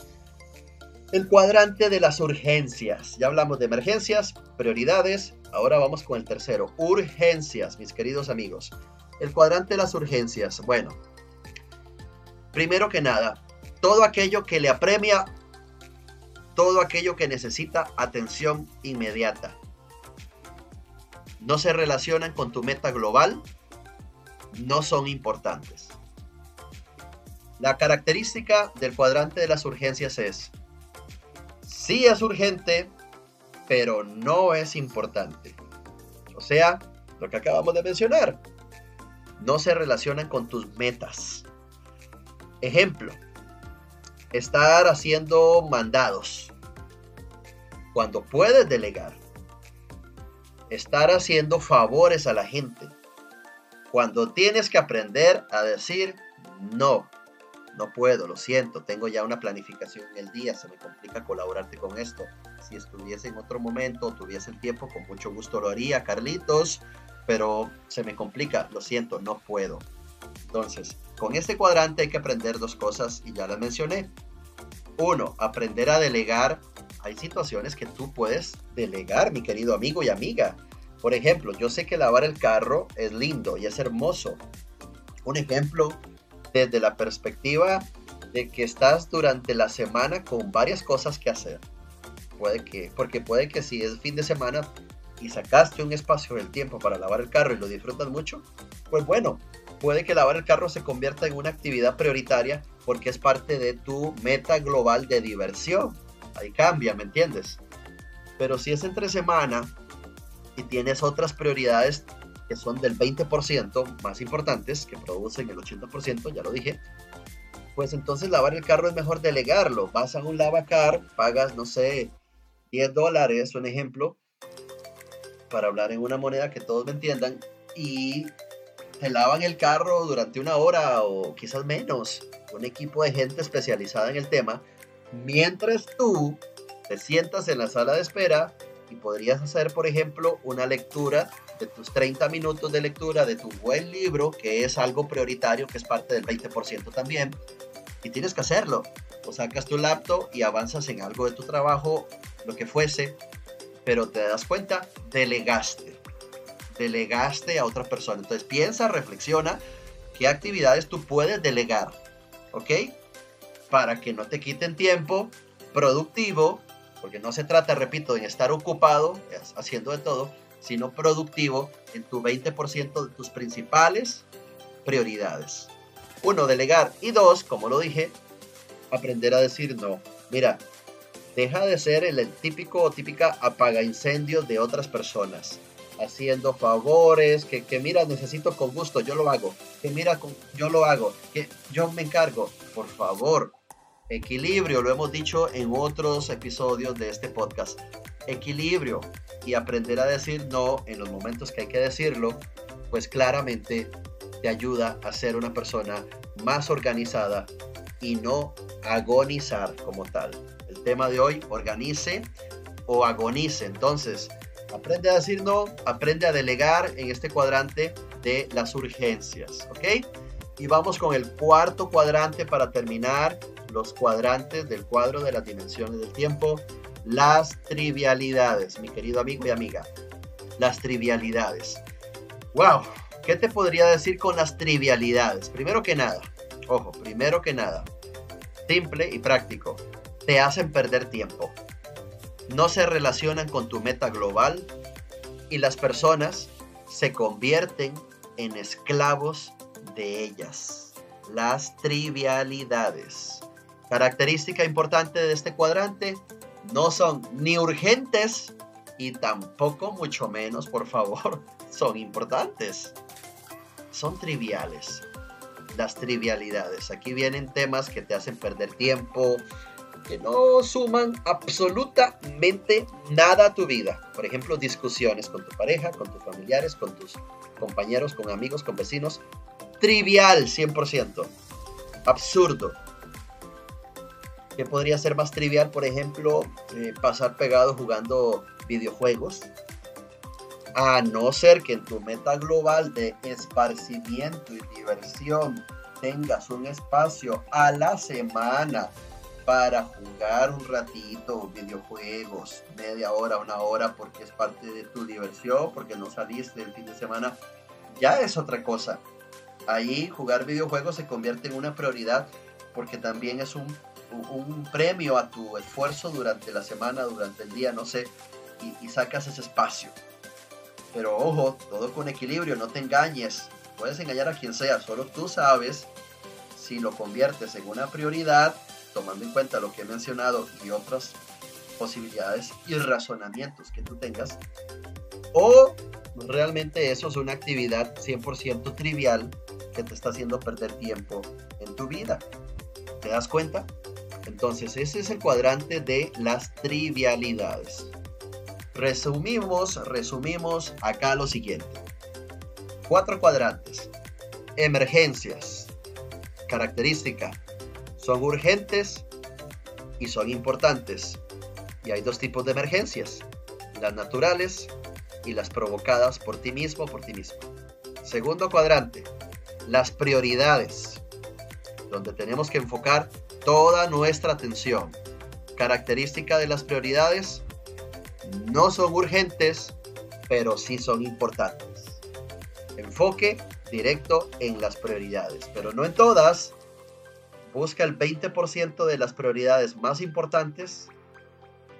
El cuadrante de las urgencias. Ya hablamos de emergencias, prioridades. Ahora vamos con el tercero. Urgencias, mis queridos amigos. El cuadrante de las urgencias. Bueno, primero que nada, todo aquello que le apremia, todo aquello que necesita atención inmediata no se relacionan con tu meta global, no son importantes. La característica del cuadrante de las urgencias es, sí es urgente, pero no es importante. O sea, lo que acabamos de mencionar, no se relacionan con tus metas. Ejemplo, estar haciendo mandados cuando puedes delegar estar haciendo favores a la gente. Cuando tienes que aprender a decir no, no puedo, lo siento, tengo ya una planificación en el día, se me complica colaborarte con esto. Si estuviese en otro momento, tuviese el tiempo, con mucho gusto lo haría, Carlitos, pero se me complica, lo siento, no puedo. Entonces, con este cuadrante hay que aprender dos cosas y ya las mencioné. Uno, aprender a delegar hay situaciones que tú puedes delegar, mi querido amigo y amiga. Por ejemplo, yo sé que lavar el carro es lindo y es hermoso. Un ejemplo desde la perspectiva de que estás durante la semana con varias cosas que hacer. Puede que, porque puede que si es fin de semana y sacaste un espacio del tiempo para lavar el carro y lo disfrutas mucho, pues bueno, puede que lavar el carro se convierta en una actividad prioritaria porque es parte de tu meta global de diversión. Ahí cambia, ¿me entiendes? Pero si es entre semana y tienes otras prioridades que son del 20% más importantes, que producen el 80%, ya lo dije, pues entonces lavar el carro es mejor delegarlo. Vas a un lavacar, pagas, no sé, 10 dólares, un ejemplo, para hablar en una moneda que todos me entiendan, y te lavan el carro durante una hora o quizás menos, un equipo de gente especializada en el tema, mientras tú te sientas en la sala de espera y podrías hacer, por ejemplo, una lectura de tus 30 minutos de lectura de tu buen libro, que es algo prioritario, que es parte del 20% también, y tienes que hacerlo. O sacas tu laptop y avanzas en algo de tu trabajo, lo que fuese, pero te das cuenta, delegaste. Delegaste a otra persona. Entonces piensa, reflexiona qué actividades tú puedes delegar, ¿ok? Para que no te quiten tiempo productivo, porque no se trata, repito, en estar ocupado haciendo de todo, sino productivo en tu 20% de tus principales prioridades. Uno, delegar. Y dos, como lo dije, aprender a decir no. Mira, deja de ser el, típico o típica apaga incendios de otras personas. Haciendo favores, que, que, mira, necesito con gusto, yo lo hago. Que mira, yo lo hago. Que yo me encargo. Por favor, equilibrio, lo hemos dicho en otros episodios de este podcast. Equilibrio y aprender a decir no en los momentos que hay que decirlo, pues claramente te ayuda a ser una persona más organizada y no agonizar como tal. El tema de hoy, organice o agonice. Entonces, aprende a decir no, aprende a delegar en este cuadrante de las urgencias, ¿ok? Y vamos con el cuarto cuadrante para terminar los cuadrantes del cuadro de las dimensiones del tiempo, las trivialidades, mi querido amigo y amiga. Las trivialidades. ¡Wow! ¿Qué te podría decir con las trivialidades? Primero que nada, ojo, primero que nada, simple y práctico, te hacen perder tiempo. No se relacionan con tu meta global y las personas se convierten en esclavos de ellas. Las trivialidades. Característica importante de este cuadrante, no son ni urgentes y tampoco mucho menos, por favor, son importantes son triviales. Las trivialidades. Aquí vienen temas que te hacen perder tiempo, que no suman absolutamente nada a tu vida. Por ejemplo, discusiones con tu pareja, con tus familiares, con tus compañeros, con amigos, con vecinos. Trivial, 100%. Absurdo. ¿Qué podría ser más trivial? Por ejemplo, eh, pasar pegado jugando videojuegos a no ser que en tu meta global de esparcimiento y diversión tengas un espacio a la semana para jugar un ratito videojuegos, media hora, una hora, porque es parte de tu diversión, porque no saliste el fin de semana, ya es otra cosa. Ahí jugar videojuegos se convierte en una prioridad porque también es un, un premio a tu esfuerzo durante la semana, durante el día, no sé, y, sacas ese espacio. Pero ojo, todo con equilibrio, no te engañes. Puedes engañar a quien sea, solo tú sabes si lo conviertes en una prioridad, tomando en cuenta lo que he mencionado y otras posibilidades y razonamientos que tú tengas, o realmente eso es una actividad 100% trivial que te está haciendo perder tiempo en tu vida. ¿Te das cuenta? Entonces ese es el cuadrante de las trivialidades. Resumimos, resumimos acá lo siguiente. Cuatro cuadrantes. Emergencias. Característica. Son urgentes y son importantes. Y hay dos tipos de emergencias. Las naturales y las provocadas por ti mismo por ti mismo. Segundo cuadrante. Las prioridades. Donde tenemos que enfocar toda nuestra atención. Característica de las prioridades no son urgentes, pero sí son importantes. Enfoque directo en las prioridades, pero no en todas. Busca el 20% de las prioridades más importantes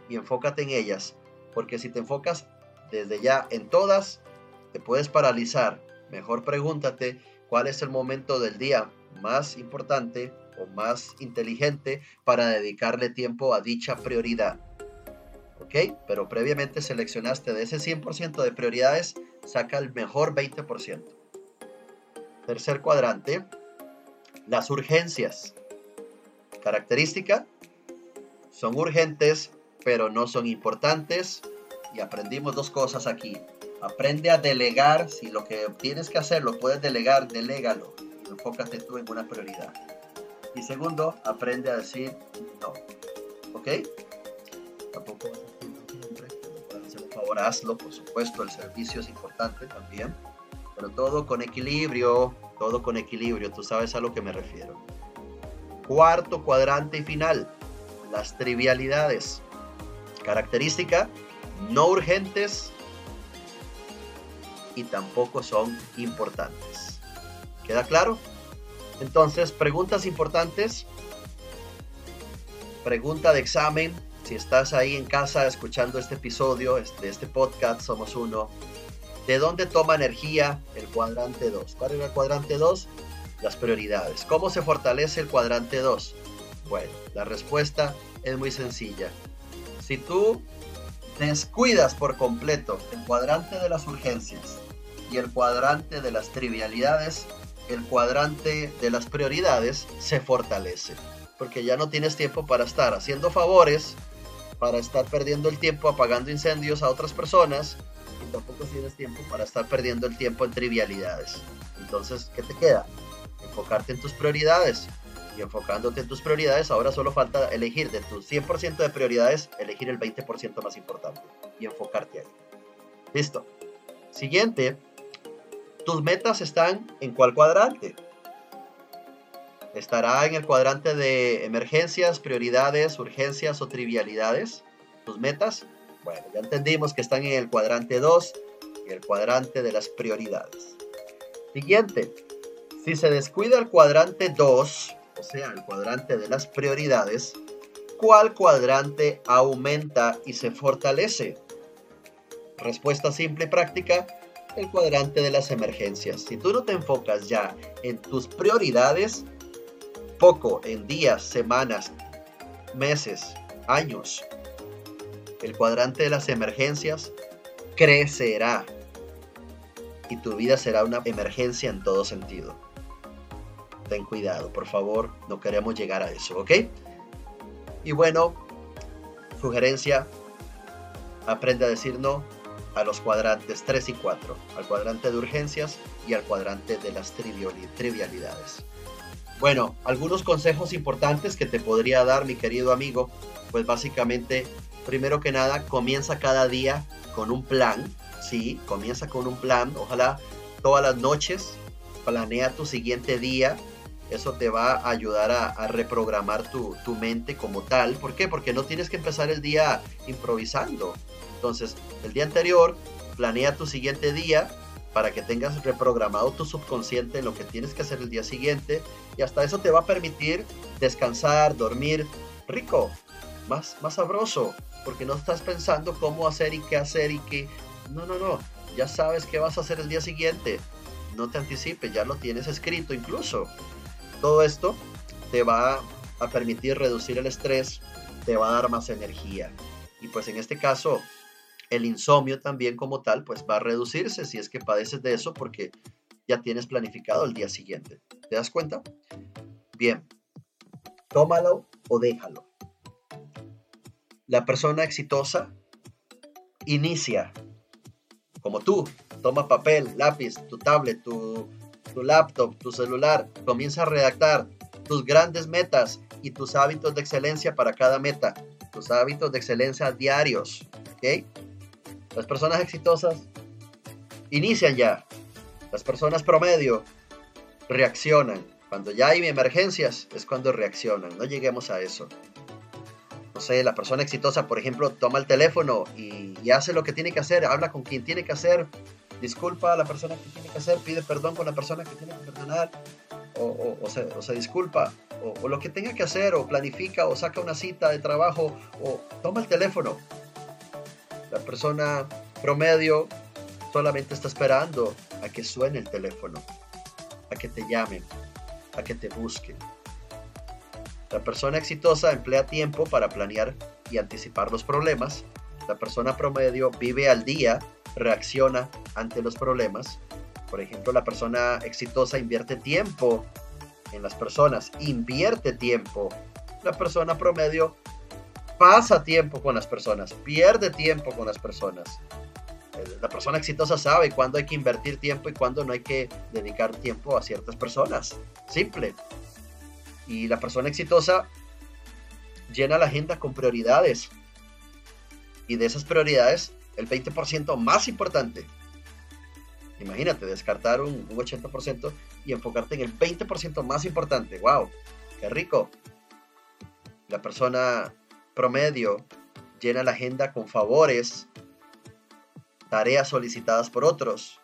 y enfócate en ellas, porque si te enfocas desde ya en todas, te puedes paralizar. Mejor pregúntate cuál es el momento del día más importante más inteligente para dedicarle tiempo a dicha prioridad. ¿Ok? Pero previamente seleccionaste de ese 100% de prioridades, saca el mejor 20%. Tercer cuadrante, las urgencias. Característica, son urgentes, pero no son importantes. Y aprendimos dos cosas aquí. Aprende a delegar. Si lo que tienes que hacer lo puedes delegar, delégalo. Enfócate tú en una prioridad. Y segundo, aprende a decir no. ¿Ok? Tampoco siempre. Hacer un favor, hazlo, por supuesto. El servicio es importante también. Pero todo con equilibrio. Todo con equilibrio. Tú sabes a lo que me refiero. Cuarto cuadrante y final. Las trivialidades. Característica, no urgentes y tampoco son importantes. ¿Queda claro? Entonces, preguntas importantes. Pregunta de examen. Si estás ahí en casa escuchando este episodio, este, este podcast, somos uno. ¿De dónde toma energía el cuadrante 2? ¿Cuál es el cuadrante 2? Las prioridades. ¿Cómo se fortalece el cuadrante 2? Bueno, la respuesta es muy sencilla. Si tú descuidas por completo el cuadrante de las urgencias y el cuadrante de las trivialidades, el cuadrante de las prioridades se fortalece. Porque ya no tienes tiempo para estar haciendo favores, para estar perdiendo el tiempo apagando incendios a otras personas, y tampoco tienes tiempo para estar perdiendo el tiempo en trivialidades. Entonces, ¿qué te queda? Enfocarte en tus prioridades, enfocándote en tus prioridades, ahora solo falta elegir de tus 100% de prioridades, elegir el 20% más importante y enfocarte ahí. Listo. Siguiente, tus metas están en cuál cuadrante? ¿Estará en el cuadrante de emergencias, prioridades, urgencias o trivialidades? ¿Tus metas? Bueno, ya entendimos que están en el cuadrante 2 y el cuadrante de las prioridades. Siguiente, si se descuida el cuadrante 2, o sea, el cuadrante de las prioridades, ¿cuál cuadrante aumenta y se fortalece? Respuesta simple y práctica, el cuadrante de las emergencias. Si tú no te enfocas ya en tus prioridades, poco en días, semanas, meses, años, el cuadrante de las emergencias crecerá y tu vida será una emergencia en todo sentido ten cuidado, por favor, no queremos llegar a eso, ¿ok? Y bueno, sugerencia, aprende a decir no a los cuadrantes 3 y 4, al cuadrante de urgencias y al cuadrante de las trivialidades. Bueno, algunos consejos importantes que te podría dar mi querido amigo, pues básicamente, primero que nada, comienza cada día con un plan, sí, comienza con un plan, ojalá todas las noches, planea tu siguiente día, eso te va a ayudar a, reprogramar tu, mente como tal. ¿Por qué? Porque no tienes que empezar el día improvisando. Entonces, el día anterior, planea tu siguiente día para que tengas reprogramado tu subconsciente en lo que tienes que hacer el día siguiente. Y hasta eso te va a permitir descansar, dormir rico, más, más sabroso. Porque no estás pensando cómo hacer y qué hacer y qué... No, no, no. Ya sabes qué vas a hacer el día siguiente. No te anticipes, ya lo tienes escrito incluso. Todo esto te va a permitir reducir el estrés, te va a dar más energía. Y pues en este caso, el insomnio también como tal, pues va a reducirse si es que padeces de eso porque ya tienes planificado el día siguiente. ¿Te das cuenta? Bien, tómalo o déjalo. La persona exitosa inicia como tú, toma papel, lápiz, tu tablet, tu tu laptop, tu celular, comienza a redactar tus grandes metas y tus hábitos de excelencia para cada meta, tus hábitos de excelencia diarios. ¿ok? Las personas exitosas inician ya. Las personas promedio reaccionan. Cuando ya hay emergencias es cuando reaccionan. No lleguemos a eso. No sé, la persona exitosa, por ejemplo, toma el teléfono y, y hace lo que tiene que hacer, habla con quien tiene que hacer disculpa a la persona que tiene que hacer, pide perdón con la persona que tiene que perdonar, o, o, se, disculpa, o, lo que tenga que hacer, o planifica, o saca una cita de trabajo, o toma el teléfono. La persona promedio solamente está esperando a que suene el teléfono, a que te llamen, a que te busquen. La persona exitosa emplea tiempo para planear y anticipar los problemas. La persona promedio vive al día, reacciona ante los problemas. Por ejemplo, la persona exitosa invierte tiempo en las personas, invierte tiempo. La persona promedio pasa tiempo con las personas, pierde tiempo con las personas. La persona exitosa sabe cuándo hay que invertir tiempo y cuándo no hay que dedicar tiempo a ciertas personas. Simple. Y la persona exitosa llena la agenda con prioridades. Y de esas prioridades, el 20% más importante. Imagínate, descartar un, 80% y enfocarte en el 20% más importante. ¡Wow! ¡Qué rico! La persona promedio llena la agenda con favores, tareas solicitadas por otros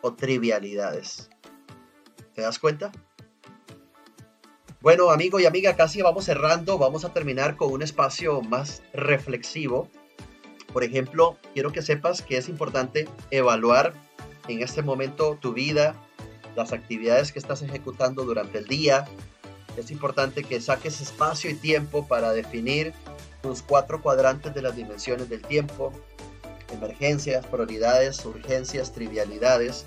o trivialidades. ¿Te das cuenta? Bueno, amigo y amiga, casi vamos cerrando. Vamos a terminar con un espacio más reflexivo. Por ejemplo, quiero que sepas que es importante evaluar en este momento tu vida, las actividades que estás ejecutando durante el día. Es importante que saques espacio y tiempo para definir tus cuatro cuadrantes de las dimensiones del tiempo, emergencias, prioridades, urgencias, trivialidades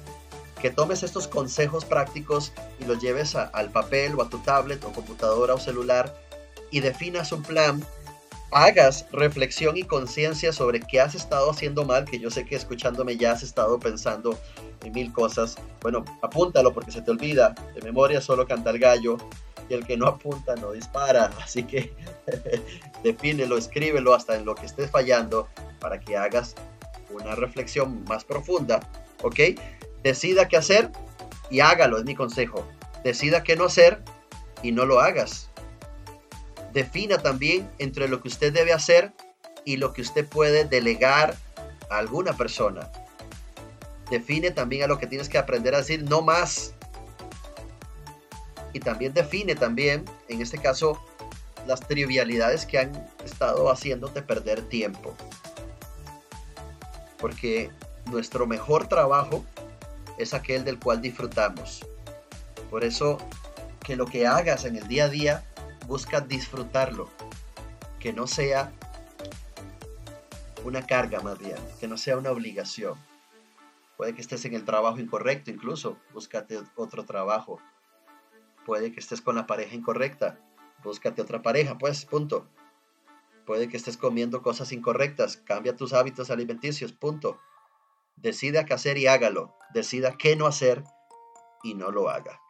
que tomes estos consejos prácticos y los lleves al papel o a tu tablet o computadora o celular y definas un plan, hagas reflexión y conciencia sobre qué has estado haciendo mal, que yo sé que escuchándome ya has estado pensando en mil cosas. Bueno, apúntalo porque se te olvida, de memoria solo canta el gallo y el que no apunta no dispara, así que defínelo, escríbelo hasta en lo que estés fallando para que hagas una reflexión más profunda, ¿ok? Decida qué hacer y hágalo, es mi consejo. Decida qué no hacer y no lo hagas. Defina también entre lo que usted debe hacer y lo que usted puede delegar a alguna persona. Define también a lo que tienes que aprender a decir no más. Y también define también, en este caso, las trivialidades que han estado haciéndote perder tiempo. Porque nuestro mejor trabajo es aquel del cual disfrutamos. Por eso, que lo que hagas en el día a día, busca disfrutarlo. Que no sea una carga más bien, que no sea una obligación. Puede que estés en el trabajo incorrecto, incluso búscate otro trabajo. Puede que estés con la pareja incorrecta, búscate otra pareja, pues, punto. Puede que estés comiendo cosas incorrectas, cambia tus hábitos alimenticios, punto. Decida qué hacer y hágalo. Decida qué no hacer y no lo haga.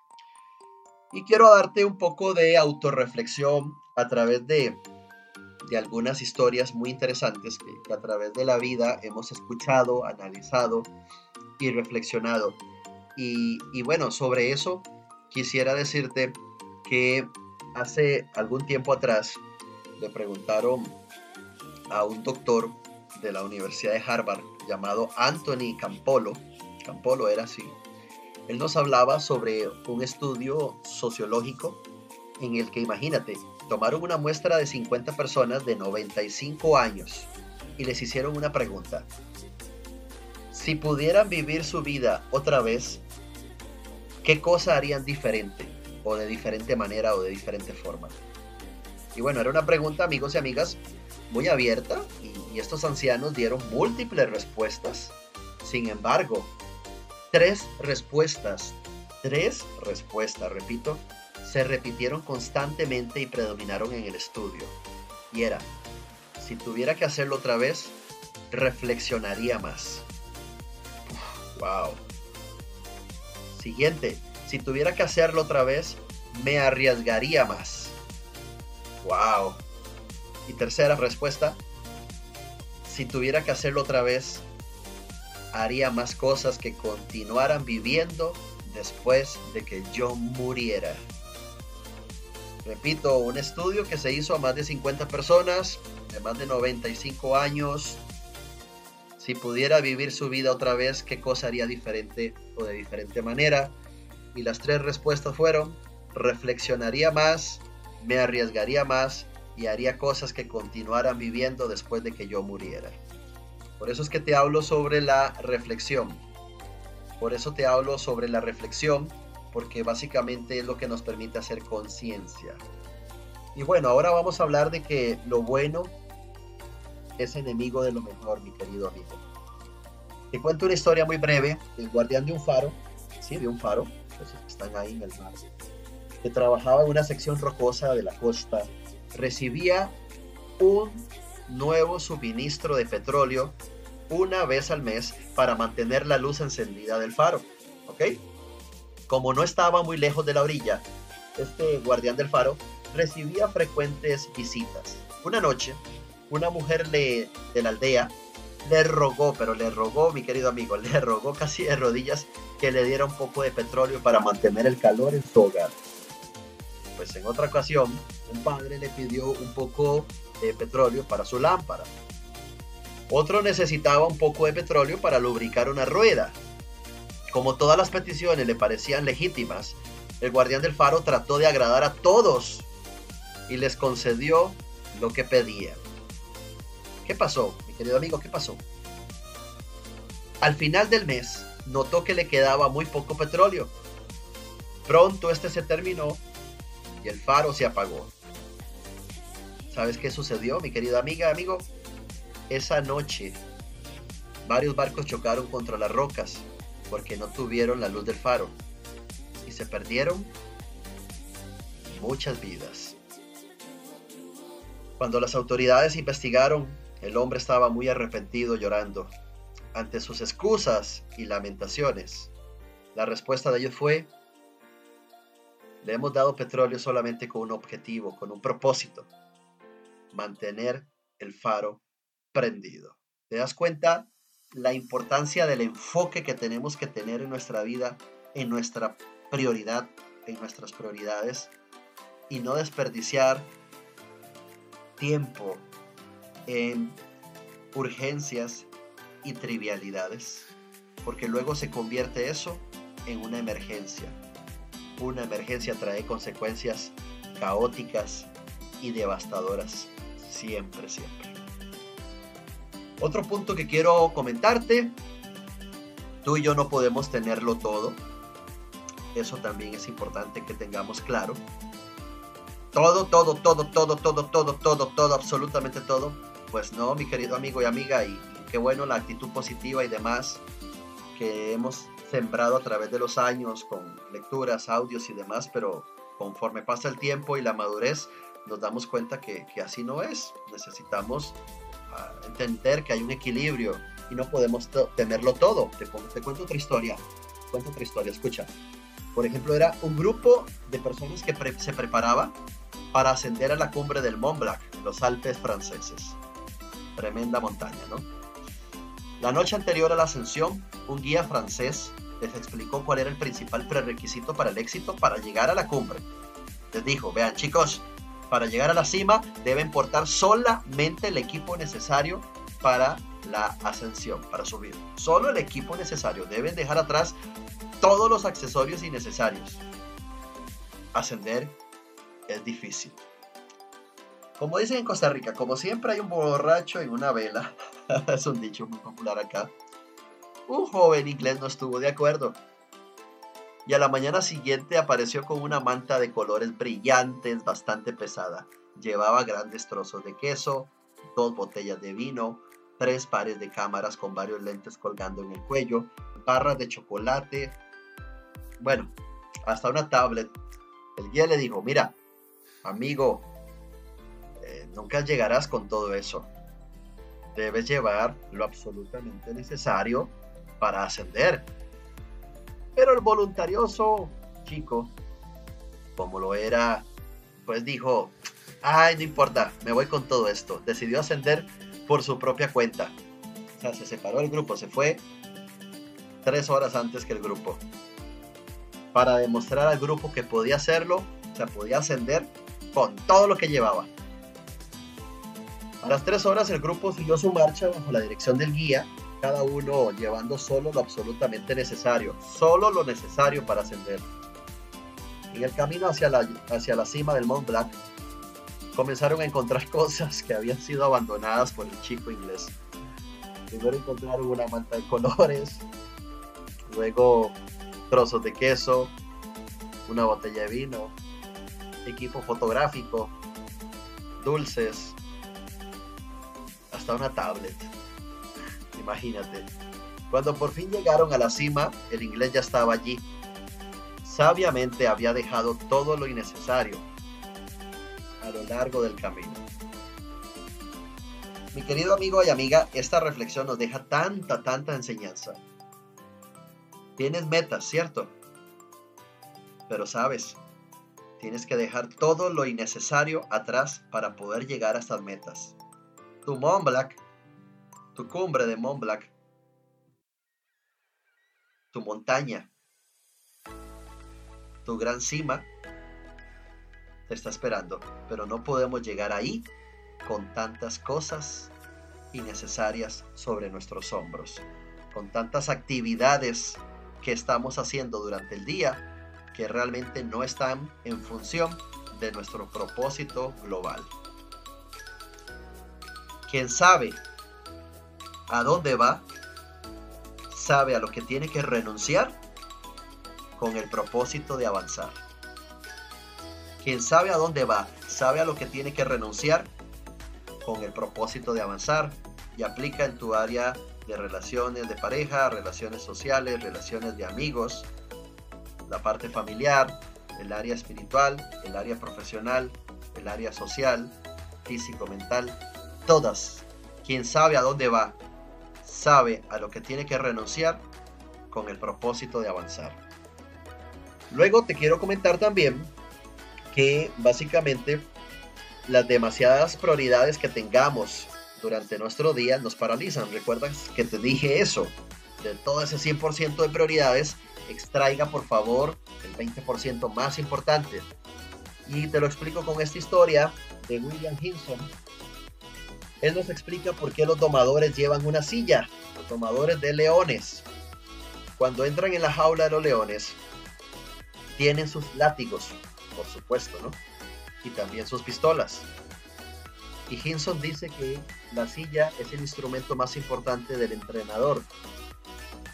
Y quiero darte un poco de autorreflexión a través de, de algunas historias muy interesantes que, a través de la vida hemos escuchado, analizado y reflexionado. Y, y bueno, sobre eso quisiera decirte que hace algún tiempo atrás le preguntaron a un doctor de la Universidad de Harvard llamado Anthony Campolo, Campolo era así, él nos hablaba sobre un estudio sociológico en el que, imagínate, tomaron una muestra de 50 personas de 95 años y les hicieron una pregunta. Si pudieran vivir su vida otra vez, ¿qué cosa harían diferente? O de diferente manera o de diferente forma. Y bueno, era una pregunta, amigos y amigas, muy abierta y, estos ancianos dieron múltiples respuestas. Sin embargo, tres respuestas, tres respuestas, repito, se repitieron constantemente y predominaron en el estudio. Y era, si tuviera que hacerlo otra vez, reflexionaría más. wow. Siguiente, si tuviera que hacerlo otra vez, me arriesgaría más. Wow. Y tercera respuesta, si tuviera que hacerlo otra vez, haría más cosas que continuaran viviendo después de que yo muriera. Repito, un estudio que se hizo a más de 50 personas de más de 95 años. si pudiera vivir su vida otra vez, ¿qué cosa haría diferente o de diferente manera? Y las tres respuestas fueron, reflexionaría más, me arriesgaría más y haría cosas que continuaran viviendo después de que yo muriera. Por eso es que te hablo sobre la reflexión. Por eso te hablo sobre la reflexión, porque básicamente es lo que nos permite hacer conciencia. Y bueno, ahora vamos a hablar de que lo bueno es enemigo de lo mejor, mi querido amigo. Te cuento una historia muy breve. El guardián de un faro, sí, de un faro, que están ahí en el mar, que trabajaba en una sección rocosa de la costa, recibía un nuevo suministro de petróleo una vez al mes para mantener la luz encendida del faro. ¿Ok? Como no estaba muy lejos de la orilla, este guardián del faro recibía frecuentes visitas. Una noche, una mujer de la aldea le rogó, pero le rogó, mi querido amigo, le rogó casi de rodillas que le diera un poco de petróleo para mantener el calor en su hogar. Pues en otra ocasión, un padre le pidió un poco de petróleo para su lámpara. Otro necesitaba un poco de petróleo para lubricar una rueda. Como todas las peticiones le parecían legítimas, el guardián del faro trató de agradar a todos y les concedió lo que pedían. ¿Qué pasó, mi querido amigo? ¿Qué pasó? Al final del mes, notó que le quedaba muy poco petróleo. Pronto este se terminó y el faro se apagó. ¿Sabes qué sucedió, mi querida amiga, amigo? Esa noche, varios barcos chocaron contra las rocas porque no tuvieron la luz del faro y se perdieron muchas vidas. Cuando las autoridades investigaron el hombre estaba muy arrepentido llorando. Ante sus excusas y lamentaciones, la respuesta de ellos fue, le hemos dado petróleo solamente con un objetivo, con un propósito, mantener el faro prendido. ¿Te das cuenta la importancia del enfoque que tenemos que tener en nuestra vida, en nuestra prioridad, en nuestras prioridades y no desperdiciar tiempo, en urgencias y trivialidades, porque luego se convierte eso en una emergencia. Una emergencia trae consecuencias caóticas y devastadoras, siempre, siempre. Otro punto que quiero comentarte, tú y yo no podemos tenerlo todo, eso también es importante que tengamos claro. Todo, todo, todo, todo, todo, todo, todo, todo, absolutamente todo pues no, mi querido amigo y amiga, y, qué bueno la actitud positiva y demás que hemos sembrado a través de los años con lecturas, audios y demás, pero conforme pasa el tiempo y la madurez, nos damos cuenta que, así no es. Necesitamos ah, entender que hay un equilibrio y no podemos tenerlo todo. Te, te cuento otra historia. Cuento otra historia, escucha. Por ejemplo, era un grupo de personas que se preparaba para ascender a la cumbre del Mont Blanc, los Alpes franceses tremenda montaña, ¿no? La noche anterior a la ascensión, un guía francés les explicó cuál era el principal prerequisito para el éxito para llegar a la cumbre. Les dijo, vean chicos, para llegar a la cima deben portar solamente el equipo necesario para la ascensión, para subir. Solo el equipo necesario. Deben dejar atrás todos los accesorios innecesarios. Ascender es difícil. Como dicen en Costa Rica, como siempre hay un borracho en una vela, es un dicho muy popular acá, un joven inglés no estuvo de acuerdo. Y a la mañana siguiente apareció con una manta de colores brillantes, bastante pesada. Llevaba grandes trozos de queso, dos botellas de vino, tres pares de cámaras con varios lentes colgando en el cuello, barras de chocolate, bueno, hasta una tablet. El guía le dijo, mira, amigo, nunca llegarás con todo eso. Debes llevar lo absolutamente necesario para ascender. Pero el voluntarioso chico, como lo era, pues dijo, ay, no importa, me voy con todo esto. Decidió ascender por su propia cuenta. O sea, se separó del grupo, se fue tres horas antes que el grupo. Para demostrar al grupo que podía hacerlo, o sea, podía ascender con todo lo que llevaba. A las tres horas el grupo siguió su marcha bajo la dirección del guía cada uno llevando solo lo absolutamente necesario, solo lo necesario para ascender. En el camino hacia la, hacia la cima del Mont Blanc, comenzaron a encontrar cosas que habían sido abandonadas por el chico inglés. Primero encontraron una manta de colores, luego trozos de queso, una botella de vino, equipo fotográfico, dulces, hasta una tablet. Imagínate. Cuando por fin llegaron a la cima, el inglés ya estaba allí. Sabiamente había dejado todo lo innecesario a lo largo del camino. Mi querido amigo y amiga, esta reflexión nos deja tanta, tanta enseñanza. Tienes metas, ¿cierto? Pero sabes, tienes que dejar todo lo innecesario atrás para poder llegar a estas metas. Tu Mont Blanc, tu cumbre de Mont Blanc, tu montaña, tu gran cima, te está esperando, pero no podemos llegar ahí con tantas cosas innecesarias sobre nuestros hombros, con tantas actividades que estamos haciendo durante el día que realmente no están en función de nuestro propósito global. Quien sabe a dónde va, sabe a lo que tiene que renunciar con el propósito de avanzar. Quien sabe a dónde va, sabe a lo que tiene que renunciar con el propósito de avanzar y aplica en tu área de relaciones de pareja, relaciones sociales, relaciones de amigos, la parte familiar, el área espiritual, el área profesional, el área social, físico, mental, todas. Quien sabe a dónde va, sabe a lo que tiene que renunciar con el propósito de avanzar. Luego te quiero comentar también que básicamente las demasiadas prioridades que tengamos durante nuestro día nos paralizan. ¿Recuerdas que te dije eso? De todo ese 100% de prioridades, extraiga por favor el 20% más importante. Y te lo explico con esta historia de William Hinson. Él nos explica por qué los domadores llevan una silla, los domadores de leones. Cuando entran en la jaula de los leones, tienen sus látigos, por supuesto, ¿no? Y también sus pistolas. Y Hinson dice que la silla es el instrumento más importante del entrenador.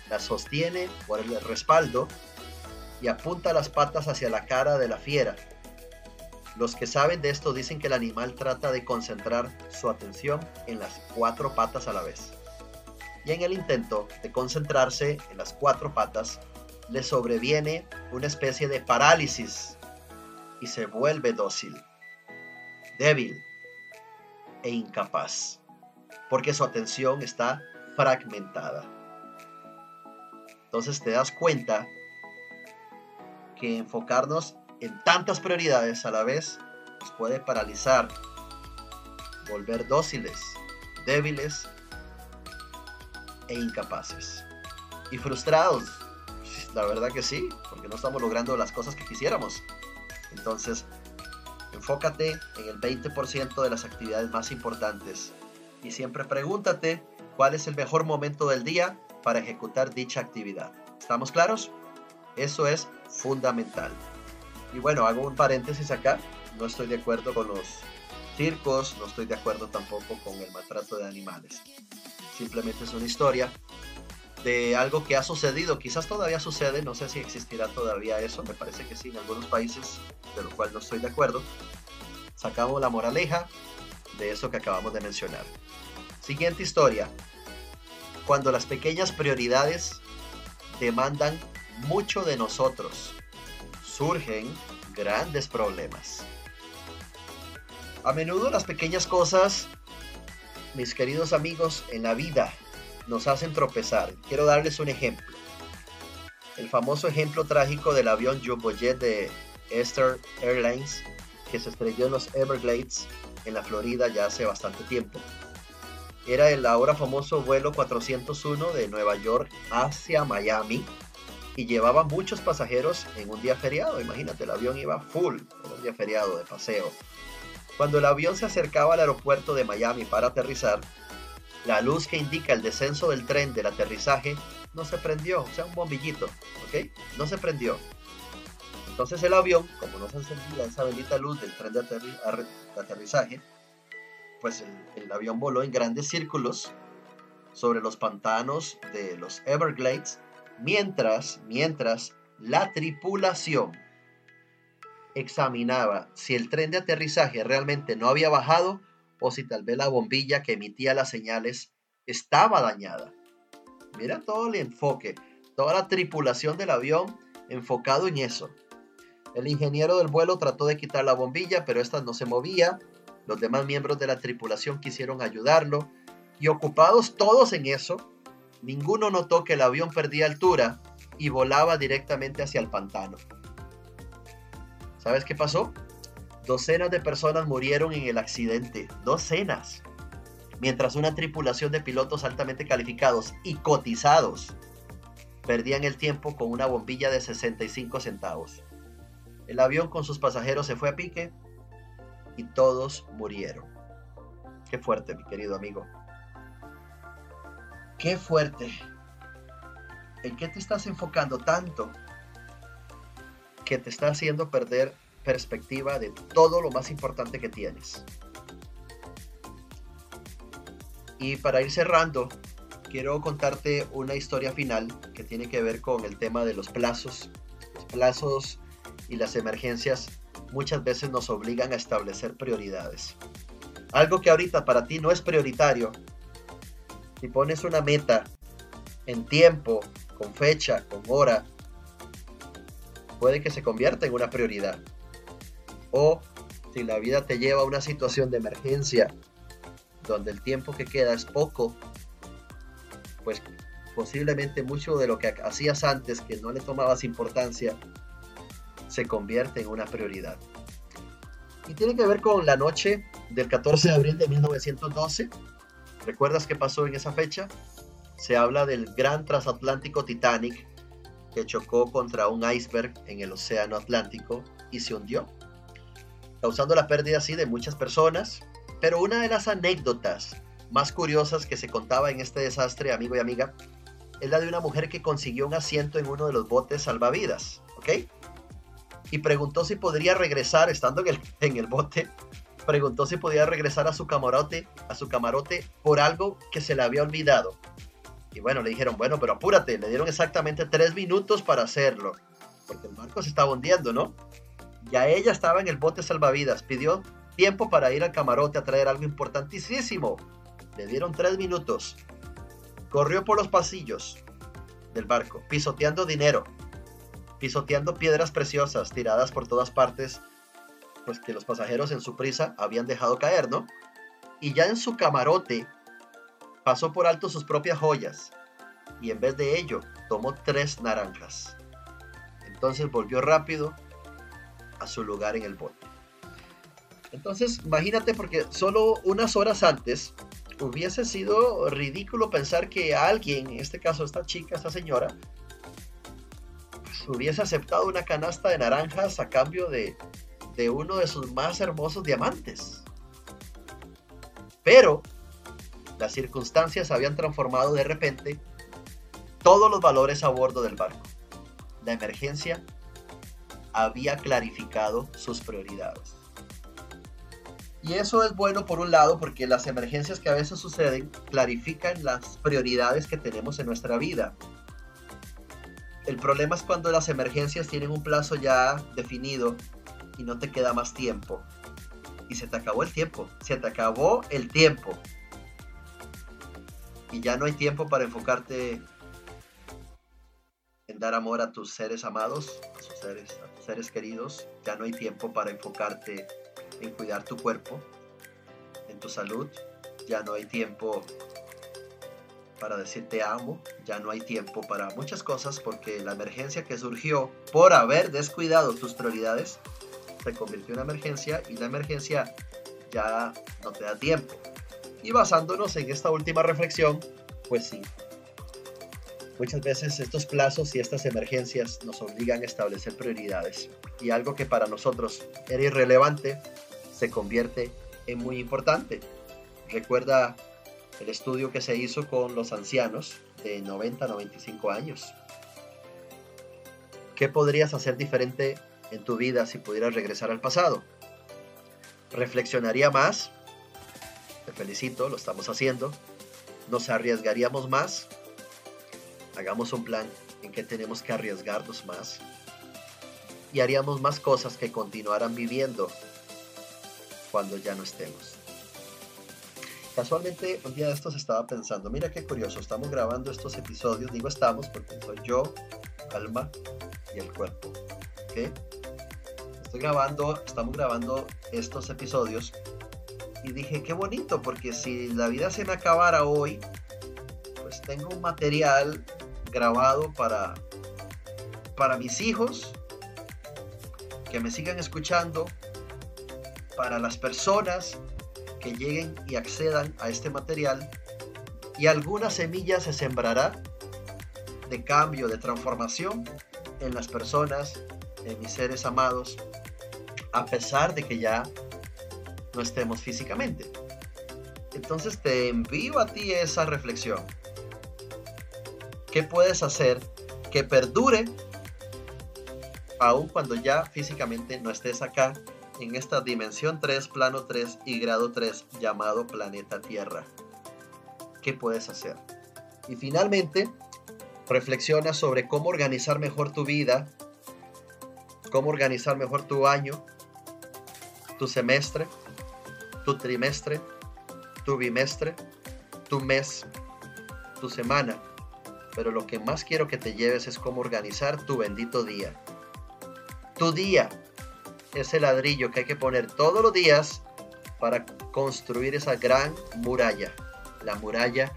La sostiene por el respaldo y apunta las patas hacia la cara de la fiera. Los que saben de esto dicen que el animal trata de concentrar su atención en las cuatro patas a la vez. Y en el intento de concentrarse en las cuatro patas, le sobreviene una especie de parálisis y se vuelve dócil, débil e incapaz, porque su atención está fragmentada. Entonces te das cuenta que enfocarnos en tantas prioridades a la vez nos puede paralizar, volver dóciles, débiles e incapaces. Y frustrados, la verdad que sí, porque no estamos logrando las cosas que quisiéramos. Entonces, enfócate en el 20% de las actividades más importantes y siempre pregúntate cuál es el mejor momento del día para ejecutar dicha actividad. ¿Estamos claros? Eso es fundamental. Y bueno, hago un paréntesis acá. No estoy de acuerdo con los circos, no estoy de acuerdo tampoco con el maltrato de animales. Simplemente es una historia de algo que ha sucedido, quizás todavía sucede, no sé si existirá todavía eso, me parece que sí en algunos países, de lo cual no estoy de acuerdo. Sacamos la moraleja de eso que acabamos de mencionar. Siguiente historia. Cuando las pequeñas prioridades demandan mucho de nosotros, surgen grandes problemas. A menudo las pequeñas cosas, mis queridos amigos, en la vida nos hacen tropezar. Quiero darles un ejemplo. El famoso ejemplo trágico del avión Jumbo Jet de Esther Airlines que se estrelló en los Everglades en la Florida ya hace bastante tiempo. Era el ahora famoso vuelo 401 de Nueva York hacia Miami y llevaba muchos pasajeros en un día feriado. Imagínate, el avión iba full en un día feriado de paseo. Cuando el avión se acercaba al aeropuerto de Miami para aterrizar, la luz que indica el descenso del tren del aterrizaje no se prendió, o sea, un bombillito, ¿ok? No se prendió. Entonces el avión, como no se encendía esa bendita luz del tren de, aterrizaje, pues el, avión voló en grandes círculos sobre los pantanos de los Everglades, mientras, mientras la tripulación examinaba si el tren de aterrizaje realmente no había bajado o si tal vez la bombilla que emitía las señales estaba dañada. Mira todo el enfoque, toda la tripulación del avión enfocado en eso. El ingeniero del vuelo trató de quitar la bombilla, pero esta no se movía. Los demás miembros de la tripulación quisieron ayudarlo y ocupados todos en eso, ninguno notó que el avión perdía altura y volaba directamente hacia el pantano. ¿Sabes qué pasó? Docenas de personas murieron en el accidente. Docenas mientras una tripulación de pilotos altamente calificados y cotizados perdían el tiempo con una bombilla de 65 centavos. El avión con sus pasajeros se fue a pique y todos murieron. Qué fuerte, mi querido amigo. Qué fuerte. ¿En qué te estás enfocando tanto que te está haciendo perder perspectiva de todo lo más importante que tienes? Y para ir cerrando, quiero contarte una historia final que tiene que ver con el tema de los plazos. Los plazos y las emergencias muchas veces nos obligan a establecer prioridades. Algo que ahorita para ti no es prioritario, si pones una meta en tiempo, con fecha, con hora, puede que se convierta en una prioridad. O si la vida te lleva a una situación de emergencia donde el tiempo que queda es poco, pues posiblemente mucho de lo que hacías antes que no le tomabas importancia se convierte en una prioridad. Y tiene que ver con la noche del 14 de abril de 1912. ¿Recuerdas qué pasó en esa fecha? Se habla del gran transatlántico Titanic que chocó contra un iceberg en el océano Atlántico y se hundió, causando la pérdida así de muchas personas, pero una de las anécdotas más curiosas que se contaba en este desastre, amigo y amiga, es la de una mujer que consiguió un asiento en uno de los botes salvavidas, ¿ok? Y preguntó si podría regresar, estando en el, en el bote, preguntó si podía regresar a su camarote, a su camarote por algo que se le había olvidado. Y bueno, le dijeron, bueno, pero apúrate, le dieron exactamente tres minutos para hacerlo, porque el barco se estaba hundiendo, ¿no? Ya ella estaba en el bote salvavidas, pidió tiempo para ir al camarote a traer algo importantísimo. Le dieron tres minutos. Corrió por los pasillos del barco, pisoteando dinero, pisoteando piedras preciosas tiradas por todas partes, pues que los pasajeros en su prisa habían dejado caer, ¿no? Y ya en su camarote pasó por alto sus propias joyas y en vez de ello tomó tres naranjas. Entonces volvió rápido a su lugar en el bote. Entonces, imagínate porque solo unas horas antes hubiese sido ridículo pensar que alguien, en este caso esta chica, esta señora, pues, hubiese aceptado una canasta de naranjas a cambio de, de uno de sus más hermosos diamantes. Pero las circunstancias habían transformado de repente todos los valores a bordo del barco. La emergencia había clarificado sus prioridades. Y eso es bueno por un lado porque las emergencias que a veces suceden clarifican las prioridades que tenemos en nuestra vida. El problema es cuando las emergencias tienen un plazo ya definido y no te queda más tiempo. Y se te acabó el tiempo. Se te acabó el tiempo. Y ya no hay tiempo para enfocarte en dar amor a tus seres amados, a tus seres, a tus seres queridos. Ya no hay tiempo para enfocarte en cuidar tu cuerpo, en tu salud. Ya no hay tiempo para decir te amo, ya no hay tiempo para muchas cosas porque la emergencia que surgió por haber descuidado tus prioridades se convirtió en una emergencia y la emergencia ya no te da tiempo. Y basándonos en esta última reflexión, pues sí, muchas veces estos plazos y estas emergencias nos obligan a establecer prioridades. Y algo que para nosotros era irrelevante se convierte en muy importante. Recuerda el estudio que se hizo con los ancianos de 90 a 95 años. ¿Qué podrías hacer diferente en tu vida si pudieras regresar al pasado? ¿Reflexionaría más? Te felicito, lo estamos haciendo. ¿Nos arriesgaríamos más? Hagamos un plan en que tenemos que arriesgarnos más. Y haríamos más cosas que continuaran viviendo cuando ya no estemos. Casualmente, un día de estos estaba pensando, mira qué curioso, estamos grabando estos episodios, digo estamos porque soy yo, alma y el cuerpo. Estoy grabando, estamos grabando estos episodios y dije, qué bonito, porque si la vida se me acabara hoy, pues tengo un material grabado para, para mis hijos, que me sigan escuchando, para las personas que lleguen y accedan a este material y alguna semilla se sembrará de cambio, de transformación en las personas, en mis seres amados, a pesar de que ya no estemos físicamente. Entonces te envío a ti esa reflexión. ¿Qué puedes hacer que perdure aun cuando ya físicamente no estés acá en esta dimensión 3, plano 3 y grado 3 llamado planeta Tierra. ¿Qué puedes hacer? Y finalmente, reflexiona sobre cómo organizar mejor tu vida, cómo organizar mejor tu año, tu semestre, tu trimestre, tu bimestre, tu mes, tu semana. Pero lo que más quiero que te lleves es cómo organizar tu bendito día. Tu día, ese ladrillo que hay que poner todos los días para construir esa gran muralla, la muralla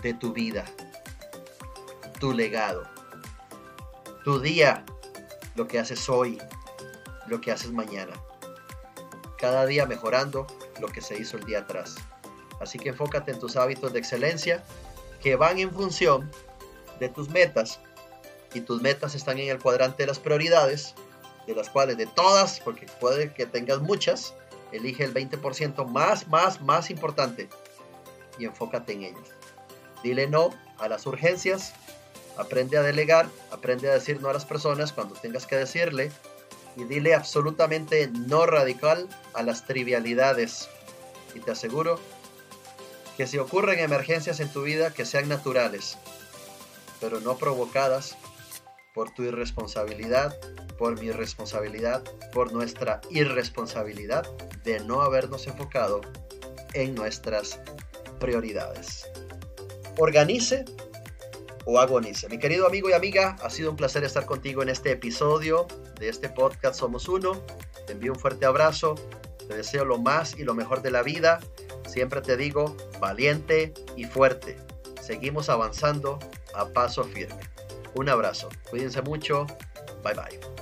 de tu vida, tu legado, tu día, lo que haces hoy, lo que haces mañana. Cada día mejorando lo que se hizo el día atrás. Así que enfócate en tus hábitos de excelencia que van en función de tus metas y tus metas están en el cuadrante de las prioridades de las cuales de todas, porque puede que tengas muchas, elige el 20% más, más, más importante y enfócate en ellas. Dile no a las urgencias, aprende a delegar, aprende a decir no a las personas cuando tengas que decirle y dile absolutamente no radical a las trivialidades. Y te aseguro que si ocurren emergencias en tu vida, que sean naturales, pero no provocadas por tu irresponsabilidad por mi responsabilidad, por nuestra irresponsabilidad de no habernos enfocado en nuestras prioridades. Organice o agonice. Mi querido amigo y amiga, ha sido un placer estar contigo en este episodio de este podcast Somos Uno. Te envío un fuerte abrazo, te deseo lo más y lo mejor de la vida. Siempre te digo, valiente y fuerte. Seguimos avanzando a paso firme. Un abrazo. Cuídense mucho. Bye bye.